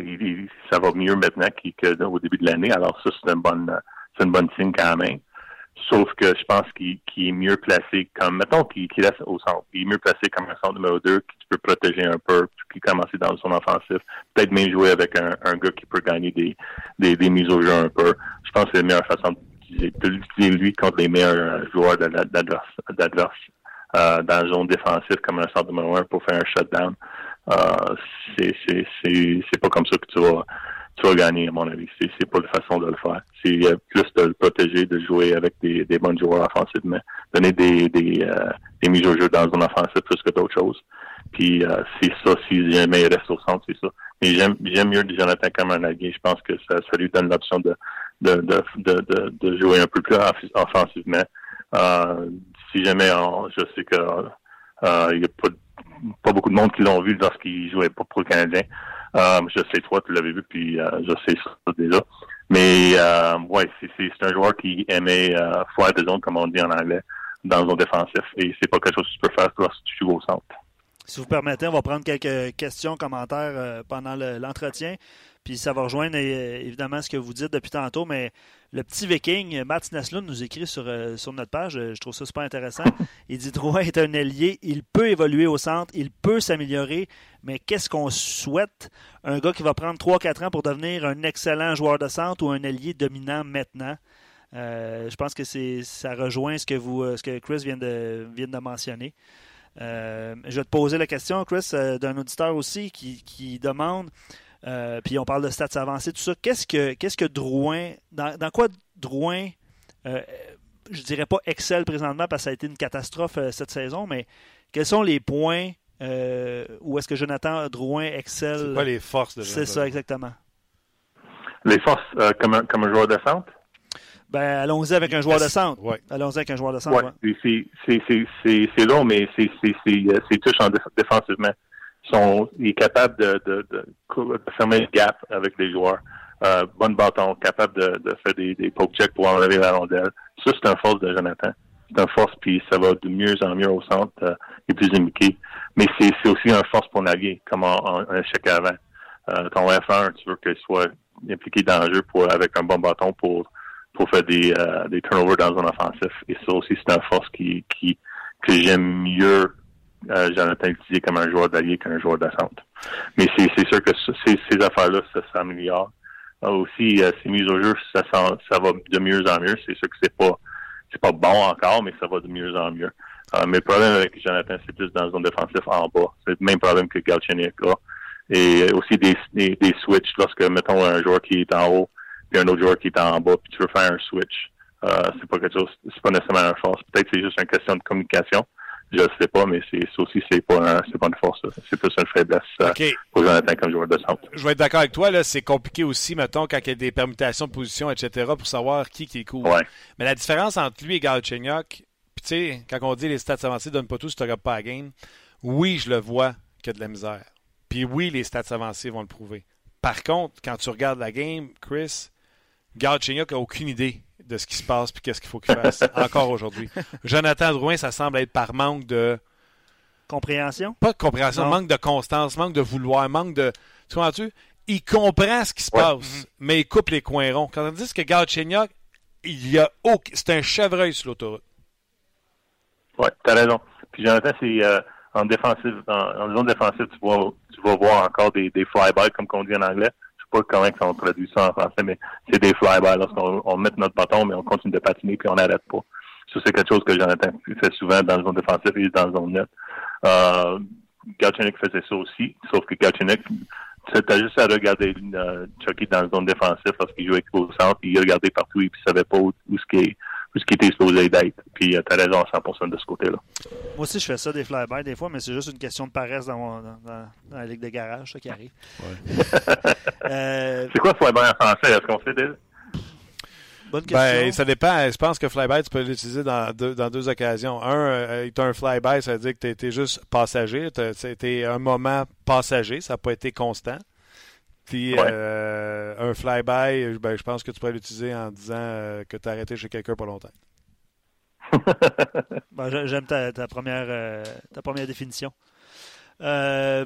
Speaker 6: Ça va mieux maintenant qu'au début de l'année. Alors ça, c'est une bonne, c'est une bonne signe quand même. Sauf que je pense qu'il est mieux placé comme, mettons qu'il qu reste au centre. Il est mieux placé comme un centre numéro 2 qui peut protéger un peu, puis commencer dans son offensif. Peut-être même jouer avec un, un, gars qui peut gagner des, des, des, mises au jeu un peu. Je pense que c'est la meilleure façon d'utiliser lui contre les meilleurs joueurs d'adverse euh, dans la zone défensive comme un centre numéro 1 pour faire un shutdown. Euh, c'est pas comme ça que tu vas tu vas gagner, à mon avis. C'est, c'est pas la façon de le faire. C'est euh, plus de le protéger, de jouer avec des, des bons joueurs offensivement, donner des, des, euh, des mises au jeu dans une offensive plus que d'autres choses. Puis euh, c'est ça, si jamais il reste au centre, c'est ça. Mais j'aime, j'aime mieux Jonathan allié. Je pense que ça, ça lui donne l'option de, de, de, de, de, jouer un peu plus offensivement. Euh, si jamais je sais que euh, il y a pas, pas beaucoup de monde qui l'ont vu lorsqu'il jouait pas pour le Canadien. Euh, je sais, toi, tu l'avais vu, puis euh, je sais ça déjà. Mais euh, ouais, c'est un joueur qui aimait euh, faire des zones, comme on dit en anglais, dans un défensif. Et c'est pas quelque chose que tu peux faire lorsque tu joues au centre.
Speaker 2: Si vous permettez, on va prendre quelques questions, commentaires euh, pendant l'entretien. puis ça va rejoindre évidemment ce que vous dites depuis tantôt, mais le petit viking, Matt Neslund, nous écrit sur, sur notre page, je trouve ça super intéressant. Il dit Drouin est un ailier, il peut évoluer au centre, il peut s'améliorer, mais qu'est-ce qu'on souhaite? Un gars qui va prendre 3-4 ans pour devenir un excellent joueur de centre ou un allié dominant maintenant? Euh, Je pense que ça rejoint ce que, vous, ce que Chris vient de, vient de mentionner. Euh, je vais te poser la question, Chris, euh, d'un auditeur aussi qui, qui demande, puis on parle de stats avancées, tout ça. Qu'est-ce que, qu'est-ce que Drouin, dans, dans quoi Drouin, je dirais pas excelle présentement parce que ça a été une catastrophe cette saison, mais quels sont les points euh, où est-ce que Jonathan Drouin excelle?
Speaker 1: C'est quoi les forces de
Speaker 2: C'est ça, exactement.
Speaker 6: Les forces euh, comme, un, comme un joueur de centre?
Speaker 2: Ben, allons-y avec un joueur de centre.
Speaker 1: Ouais.
Speaker 2: Allons-y avec un joueur de centre.
Speaker 6: Ouais. C'est long, mais c'est euh, touche en défensivement. Sont, il est capable de, de, de, fermer le gap avec les joueurs. Euh, bonne bâton, capable de, de faire des, des poke checks pour enlever la rondelle. Ça, c'est un force de Jonathan c'est une force, puis ça va de mieux en mieux au centre. Euh, il est plus impliqué. Mais c'est, aussi une force pour naviguer, comme en, échec avant. Euh, ton F1, tu veux qu'il soit impliqué dans le jeu pour, avec un bon bâton pour, pour faire des, euh, des turnovers dans un offensif. Et ça aussi, c'est une force qui, qui, que j'aime mieux euh, Jonathan utiliser comme un joueur d'allié qu'un joueur de centre. Mais c'est, sûr que ces, ces affaires-là, ça s'améliore. Euh, aussi, euh, ces mises au jeu, ça, ça va de mieux en mieux. C'est sûr que c'est pas c'est pas bon encore, mais ça va de mieux en mieux. Euh, mais le problème avec Jonathan, c'est plus dans la zone défensive en bas. C'est le même problème que Galchenyuk a. Et aussi des, des, des, switches lorsque, mettons, un joueur qui est en haut, puis un autre joueur qui est en bas, puis tu veux faire un switch. Euh, c'est pas quelque chose, c'est pas nécessairement une force. Peut-être que c'est juste une question de communication. Je ne sais pas, mais c'est aussi c'est pas c'est pas une force. C'est plus une faiblesse euh, pour Jonathan comme joueur de centre.
Speaker 1: Je vais être d'accord avec toi. Là, c'est compliqué aussi, mettons, quand il y a des permutations de position, etc., pour savoir qui, qui est cool. Mais la différence entre lui et Galchenyuk, puis tu sais, quand on dit les stats avancées donnent pas tout si tu regardes pas la game, oui, je le vois qu'il y a de la misère. Puis oui, les stats avancées vont le prouver. Par contre, quand tu regardes la game, Chris, Galchenyuk a aucune idée de ce qui se passe puis qu'est-ce qu'il faut qu'il fasse [laughs] encore aujourd'hui. Jonathan Drouin, ça semble être par manque de
Speaker 2: compréhension?
Speaker 1: Pas de compréhension, manque de constance, manque de vouloir, manque de. Tu vois-tu? Il comprend ce qui se passe, mm-hmm. mais il coupe les coins ronds. Quand on dit que Galchenyuk, il y a aucun... C'est un chevreuil sur l'autoroute.
Speaker 6: Oui, tu as raison. Puis Jonathan, c'est euh, en défensive, en, zone défensive, tu vas, tu vas voir encore des, des fly-by, comme on dit en anglais. Sais pas comment on traduit ça en français, mais c'est des fly-by lorsqu'on on met notre bâton, mais on continue de patiner puis on n'arrête pas. Ça, c'est quelque chose que Jonathan fait souvent dans la zone défensive et dans la zone net. Euh, faisait ça aussi, sauf que Galchenyuk, as juste à regarder euh, Chucky dans la zone défensive parce qu'il jouait au centre, il regardait partout et il savait pas où, ce qui ce qui était supposé d'être. Puis euh, tu as raison à 100% de ce côté-là.
Speaker 2: Moi aussi, je fais ça des fly-by des fois, mais c'est juste une question de paresse dans, dans, dans, la ligue de garage, ça qui arrive.
Speaker 6: Ouais. euh... [laughs] [laughs] C'est quoi fly-by en français? Est-ce qu'on sait déjà?
Speaker 2: Bonne question.
Speaker 1: Ben, ça dépend. Je pense que flyby, tu peux l'utiliser dans deux, dans deux occasions. Un, euh, tu as un flyby, ça veut dire que tu étais juste passager. C'était un moment passager, ça n'a pas été constant. Puis
Speaker 6: Ouais.
Speaker 1: euh, un flyby, ben, je pense que tu peux l'utiliser en disant euh, que tu as arrêté chez quelqu'un pas longtemps. [laughs]
Speaker 2: Ben, j'a- J'aime ta, ta première, euh, ta première définition. Euh,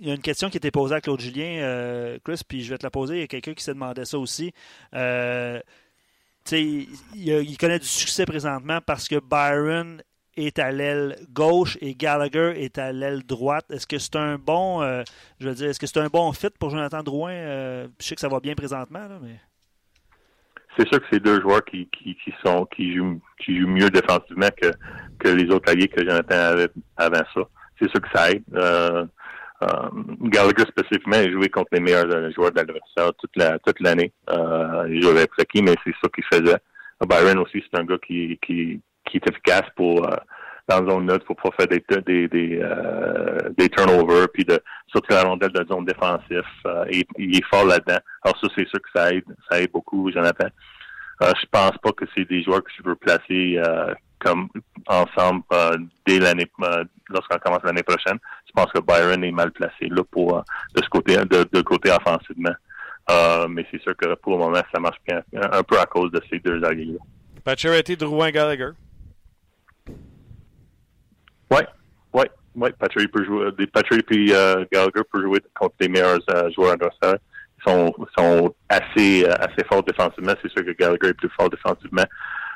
Speaker 2: il y a une question qui a été posée à Claude Julien, euh, Chris, puis je vais te la poser. Il y a quelqu'un qui s'est demandé ça aussi. Euh, il connaît du succès présentement parce que Byron est à l'aile gauche et Gallagher est à l'aile droite. Est-ce que c'est un bon, euh, je veux dire, est-ce que un bon fit pour Jonathan Drouin? Euh, je sais que ça va bien présentement, là, mais
Speaker 6: c'est sûr que c'est deux joueurs qui, qui, qui sont qui jouent qui mieux défensivement que, que les autres alliés que Jonathan avait avant ça. C'est sûr que ça aide. Euh, Gallagher spécifiquement a joué contre les meilleurs joueurs de l'adversaire toute la toute l'année. Il jouait avec Flecky, mais c'est ça qu'il faisait. Byron aussi, c'est un gars qui, qui, qui est efficace pour euh, dans zone neutre pour pas faire des des des, euh, des turnovers puis de sortir la rondelle de la zone défensive. Euh, il, il est fort là-dedans. Alors ça, c'est sûr que ça aide, ça aide beaucoup, Jonathan. Euh, je pense pas que c'est des joueurs que tu veux placer euh, comme ensemble euh, dès l'année lorsqu'on commence l'année prochaine. Je pense que Byron est mal placé là pour de ce côté de, côté offensivement. Mais c'est sûr que pour le moment, ça marche bien un peu à cause de ces deux alliés-là.
Speaker 1: Pacioretty, Drouin, Gallagher.
Speaker 6: Ouais, ouais, ouais. Patrick peut jouer, Patrick et euh, Gallagher peut jouer contre les meilleurs euh, joueurs adversaires. Ils sont, assez, euh, assez forts défensivement. C'est sûr que Gallagher est plus fort défensivement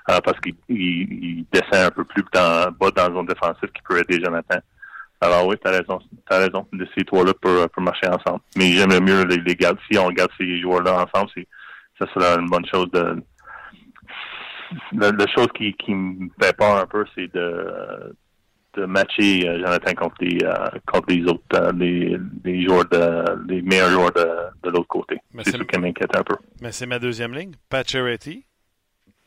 Speaker 6: parce qu'il il, il descend un peu plus dans, bas dans la zone défensive qui peut aider Jonathan. Alors oui, t'as raison, t'as raison. Ces trois-là peuvent marcher ensemble. Mais j'aimerais mieux les, les garder. Si on regarde ces joueurs-là ensemble, c'est, ça serait une bonne chose de. La, la chose qui, qui me fait peur un peu, c'est de de matcher euh, Jonathan contre les, euh, contre les autres, euh, les, les joueurs de, les meilleurs joueurs de, de l'autre côté. C'est ça qui m'inquiète un peu.
Speaker 1: Mais c'est ma deuxième ligne. Pacioretty,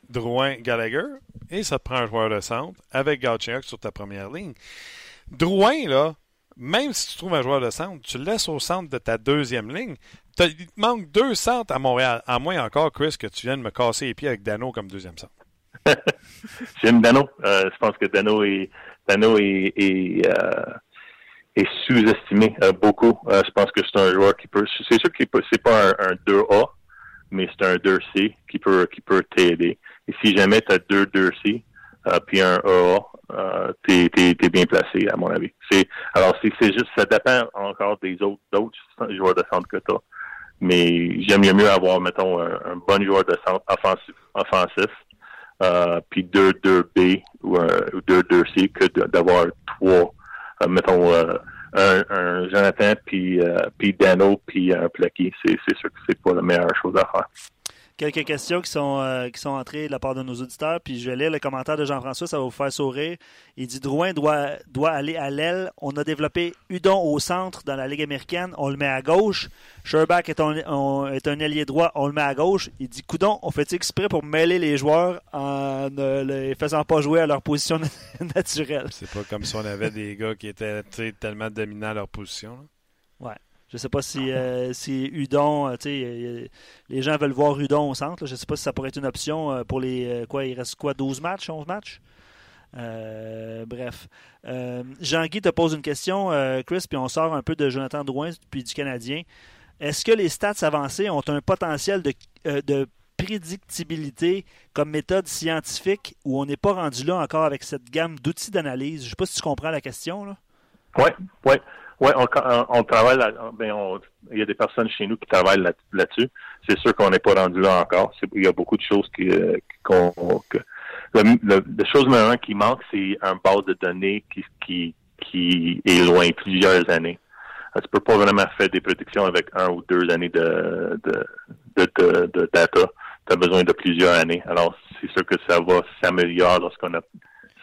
Speaker 1: Drouin, Gallagher. Et ça te prend un joueur de centre avec Galchenyuk sur ta première ligne. Drouin, là, même si tu trouves un joueur de centre, tu le laismes au centre de ta deuxième ligne. Il te manque deux centres à Montréal. À moins encore, Chris, que tu viennes me casser les pieds avec Dano comme deuxième centre. [laughs]
Speaker 6: J'aime Dano. Euh, je pense que Dano est, Dano est, est, euh, est sous-estimé euh, beaucoup. Euh, je pense que c'est un joueur qui peut. C'est sûr peut. C'est pas un, un 2A, mais c'est un 2C qui peut qui peut t'aider. Et si jamais tu as deux 2C euh, puis un AA, euh, t'es, t'es bien placé à mon avis. C'est alors c'est, c'est juste ça dépend encore des autres d'autres joueurs de centre que tu Mais j'aime mieux avoir, mettons, un, un bon joueur de centre offensif, offensif euh, puis 2-2B ou un ou 2-2C que de- d'avoir trois, euh, mettons, euh, un, un Jonathan, puis, euh, puis Dano, puis un. C'est, c'est sûr que c'est pas la meilleure chose à faire.
Speaker 2: Quelques questions qui sont, euh, qui sont entrées de la part de nos auditeurs, puis je lire le commentaire de Jean-François, ça va vous faire sourire. Il dit Drouin doit, doit aller à l'aile. On a développé Udon au centre dans la Ligue américaine, on le met à gauche. Sherbach est est un ailier droit, on le met à gauche. Il dit Coudon, on fait exprès pour mêler les joueurs en ne les faisant pas jouer à leur position [laughs] naturelle?
Speaker 1: C'est pas comme si on avait des gars qui étaient tellement dominants à leur position. là.
Speaker 2: Je sais pas si, euh, si Udon, euh, les gens veulent voir Udon au centre. Je sais pas si ça pourrait être une option euh, pour les. euh, quoi, il reste quoi, 12 matchs, 11 matchs? Bref. Jean-Guy te pose une question, Chris, puis on sort un peu de Jonathan Drouin puis du Canadien. Est-ce que les stats avancées ont un potentiel de, de prédictibilité comme méthode scientifique ou on n'est pas rendu là encore avec cette gamme d'outils d'analyse? Je sais pas si tu comprends la question.
Speaker 6: Oui, oui. Oui, on, on, travaille là, ben il y a des personnes chez nous qui travaillent là-dessus. c'est sûr qu'on n'est pas rendu là encore. Il y a beaucoup de choses qui, qu'on, que, le, le, la chose maintenant qui manque, c'est un base de données qui, qui, qui est loin plusieurs années. Tu peux pas vraiment faire des prédictions avec un ou deux années de, de, de, de, data. Tu as besoin de plusieurs années. Alors, c'est sûr que ça va s'améliorer lorsqu'on a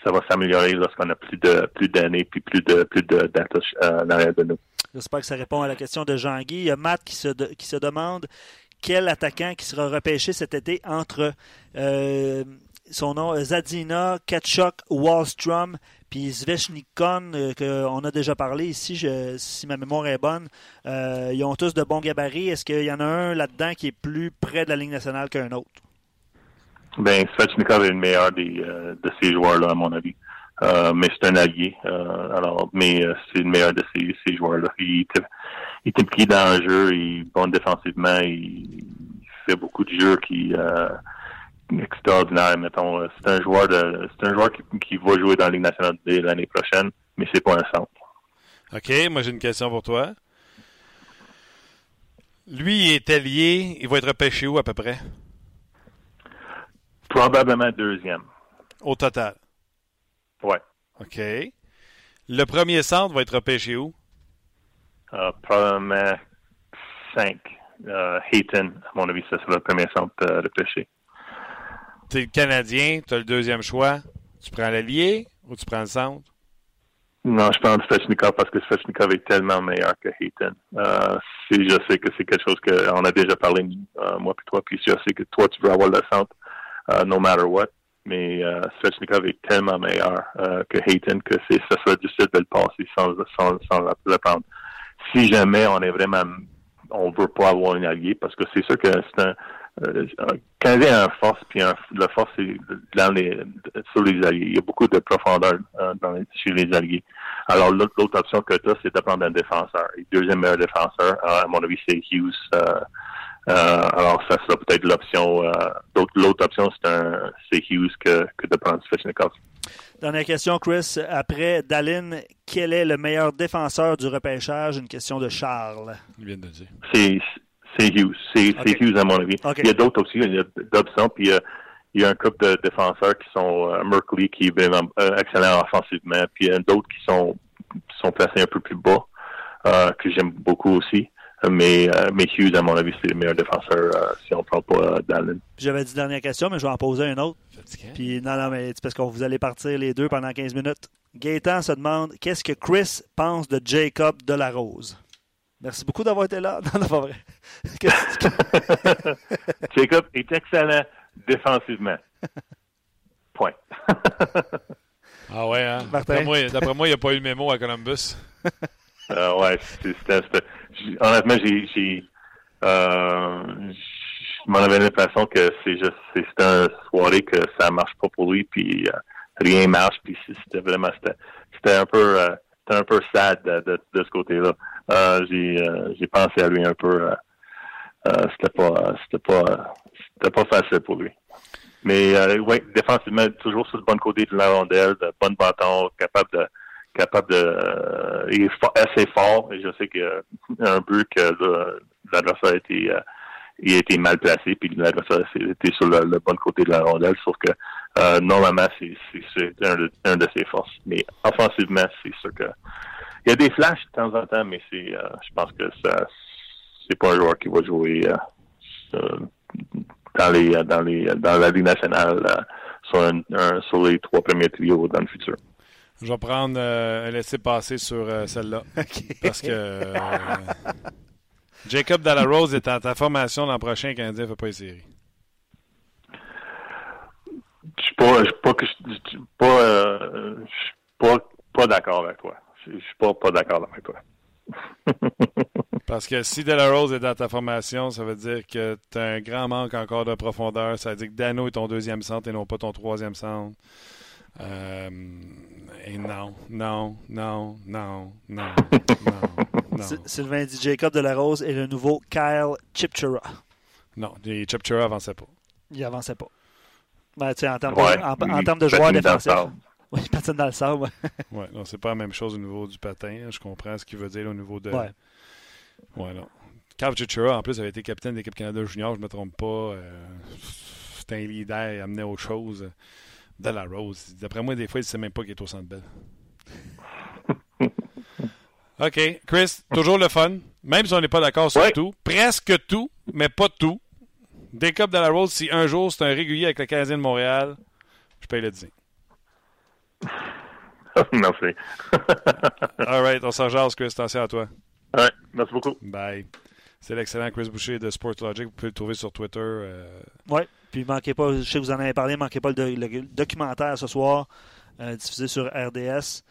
Speaker 6: ça va s'améliorer lorsqu'on a plus de plus d'années puis plus de plus de data euh, derrière de nous.
Speaker 2: J'espère que ça répond à la question de Jean-Guy. Il y a Matt qui se, qui se demande quel attaquant qui sera repêché cet été entre euh, son nom Zadina, Ketchuk, Wallstrom, puis Svechnikon, euh, qu'on a déjà parlé ici, si ma mémoire est bonne. Euh, ils ont tous de bons gabarits. Est-ce qu'il y en a un là-dedans qui est plus près de la Ligue nationale qu'un autre?
Speaker 6: Ben, Svechnikov est le meilleur des, euh, de ces joueurs-là, à mon avis. mais c'est un allié. alors, mais c'est le meilleur de ces, ces joueurs-là. Il, il est impliqué dans le jeu, il est bon défensivement, il, fait beaucoup de jeux qui extraordinaire, mettons. Euh, c'est un joueur de c'est un joueur qui, qui, va jouer dans la Ligue nationale l'année prochaine, mais c'est pas un centre.
Speaker 1: OK, moi j'ai une question pour toi. Lui, il est allié, il va être repêché où à peu près?
Speaker 6: Probablement deuxième.
Speaker 1: Au total?
Speaker 6: Ouais.
Speaker 1: OK. Le premier centre va être repêché où?
Speaker 6: Uh, probablement cinq. Uh, Hayton, à mon avis, ça sera le premier centre uh, repêché
Speaker 1: tu es le Canadien, tu as le deuxième choix. Tu prends l'allié ou tu prends le centre?
Speaker 6: Non, je prends Svechnikov parce que Svechnikov est tellement meilleur que Hayton. Euh, si je sais que c'est quelque chose qu'on a déjà parlé, euh, moi et toi, puis je sais que toi, tu veux avoir le centre, no matter what. Mais euh, Svechnikov est tellement meilleur euh, que Hayton que c'est, ça serait difficile de le passer sans, sans, sans le prendre. Si jamais on est vraiment, on veut pas avoir un allié, parce que c'est sûr que c'est un, euh, y a un force, puis un, la force c'est dans les, sur les alliés. Il y a beaucoup de profondeur euh, dans les, chez les alliés. Alors l'autre option que tu as, c'est de prendre un défenseur. Le deuxième meilleur défenseur, euh, à mon avis, c'est Hughes. Euh, euh, alors ça sera peut-être l'option. l'autre option, c'est un c'est Hughes que, que de prendre Svechnikov.
Speaker 2: Dernière question, Chris. Après Dallin, quel est le meilleur défenseur du repêchage? Une question de Charles.
Speaker 1: Il vient de dire.
Speaker 6: C'est c'est Hughes. C'est Hughes, à mon avis. Il y a d'autres aussi. Il y a d'options. Puis euh, il y a un couple de défenseurs qui sont euh, Merkley, qui est euh, excellent offensivement. Puis il y a d'autres qui sont, sont placés un peu plus bas, euh, que j'aime beaucoup aussi. Mais, mais Hughes, à mon avis, c'est le meilleur défenseur si on ne parle pas d'Allen.
Speaker 2: J'avais dit dernière question, mais je vais en poser une autre. Puis non, non, mais c'est parce que vous allez partir les deux pendant 15 minutes. Gaétan se demande qu'est-ce que Chris pense de Jacob Delarose? Merci beaucoup d'avoir été là. [laughs] Non, non, pas vrai. [laughs] [laughs]
Speaker 6: Jacob est excellent défensivement. Point.
Speaker 1: ah ouais, hein? D'après moi, moi, il n'y a pas eu le mémo à Columbus.
Speaker 6: Euh, ouais, c'était. Honnêtement, j'ai. j'ai euh, je m'en avais l'impression que c'est juste c'est une soirée que ça marche pas pour lui puis euh, rien marche puis c'était vraiment c'était un peu euh, c'était un peu sad de, de, de ce côté-là. Euh, j'ai euh, j'ai pensé à lui un peu. C'était pas c'était pas c'était pas facile pour lui. Mais oui, défensivement, toujours sur le bon côté de la rondelle, de bon bâton, capable de capable de il est assez fort et je sais y a un but que l'adversaire a été il a été mal placé, puis l'adversaire était sur le, bon côté de la rondelle, sauf que normalement, c'est un, de ses forces. Mais offensivement, c'est sûr que il y a des flashs de temps en temps, mais c'est, euh, je pense que ça, c'est pas un joueur qui va jouer euh, dans les, dans les, dans la Ligue nationale sur, sur les trois premiers trios dans le futur.
Speaker 1: Je vais prendre un laisser passer sur celle-là. [laughs] Parce que Jacob Dallarose est en ta formation l'an prochain, Canadien ne fait pas les séries.
Speaker 6: Je suis pas, je pas, je, pas, je suis pas, pas d'accord avec toi je suis pas, pas d'accord avec toi. [laughs]
Speaker 1: Parce que si Delarose est dans ta formation, ça veut dire que tu as un grand manque encore de profondeur. Ça veut dire que Dano est ton deuxième centre et non pas ton troisième centre. Euh, et non, non, non, non, non, non, [laughs]
Speaker 2: Sylvain dit Jacob Delarose est le nouveau Kyle Chipchura.
Speaker 1: Non, Chipchura avançait pas.
Speaker 2: Il avançait pas. Ben, en termes de, en, termes de joueurs défensifs. Oui, il patine dans le sable. Ouais. [laughs]
Speaker 1: ouais, non, c'est pas la même chose au niveau du patin. Je comprends ce qu'il veut dire au niveau de.
Speaker 2: Ouais.
Speaker 1: Ouais, non. Carl Chichura, en plus, avait été capitaine de l'équipe Canada Junior, je ne me trompe pas. Euh, C'était un leader, il amenait autre chose. De la Rose. D'après moi, des fois, il ne sait même pas qu'il est au centre belle. [laughs] OK. Chris, toujours le fun. Même si on n'est pas d'accord sur
Speaker 6: Ouais.
Speaker 1: tout. Presque tout, mais pas tout. Des Cups de la Rose, si un jour c'est un régulier avec le Canadien de Montréal, je paye le 10. [laughs]
Speaker 6: Merci. [laughs]
Speaker 1: All right, on s'en jase, Chris. Attention à toi.
Speaker 6: ouais, merci beaucoup.
Speaker 1: Bye. C'est l'excellent Chris Boucher de Sportlogic. Vous pouvez le trouver sur Twitter. euh,
Speaker 2: Oui, puis manquez pas, je sais que vous en avez parlé, manquez pas le, do- le documentaire ce soir, euh, diffusé sur RDS.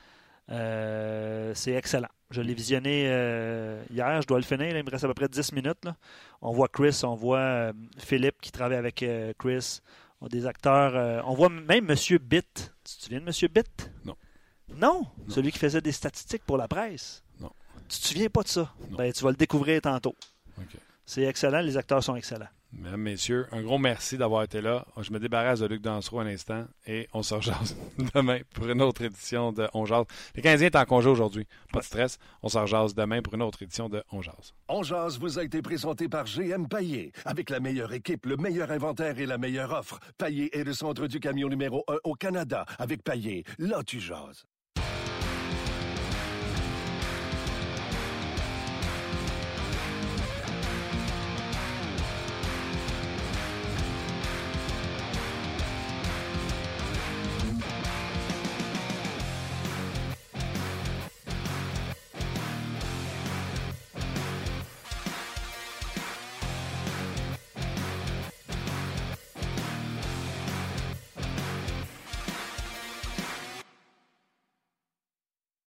Speaker 2: Euh, c'est excellent. Je l'ai visionné euh, hier, je dois le finir, là, il me reste à peu près 10 minutes. là. On voit Chris, on voit Philippe qui travaille avec Chris, on a des acteurs, on voit même Monsieur Bitt. Tu te souviens de Monsieur Bitt?
Speaker 1: Non.
Speaker 2: Non, celui qui faisait des statistiques pour la presse?
Speaker 1: Non.
Speaker 2: Tu te souviens pas de ça?
Speaker 1: Non.
Speaker 2: Ben, tu vas le découvrir tantôt. C'est excellent, les acteurs sont excellents.
Speaker 1: Mesdames, messieurs, un gros merci d'avoir été là. Je me débarrasse de Luc Dansereau un instant et on se rejase [laughs] demain pour une autre édition de On Jase. Le Canadien est en congé aujourd'hui. Pas de stress. On se rejase demain pour une autre édition de On Jase.
Speaker 7: On jase vous a été présenté par GM Paillé. Avec la meilleure équipe, le meilleur inventaire et la meilleure offre. Paillé est le centre du camion numéro 1 au Canada. Avec Paillé, là tu jases.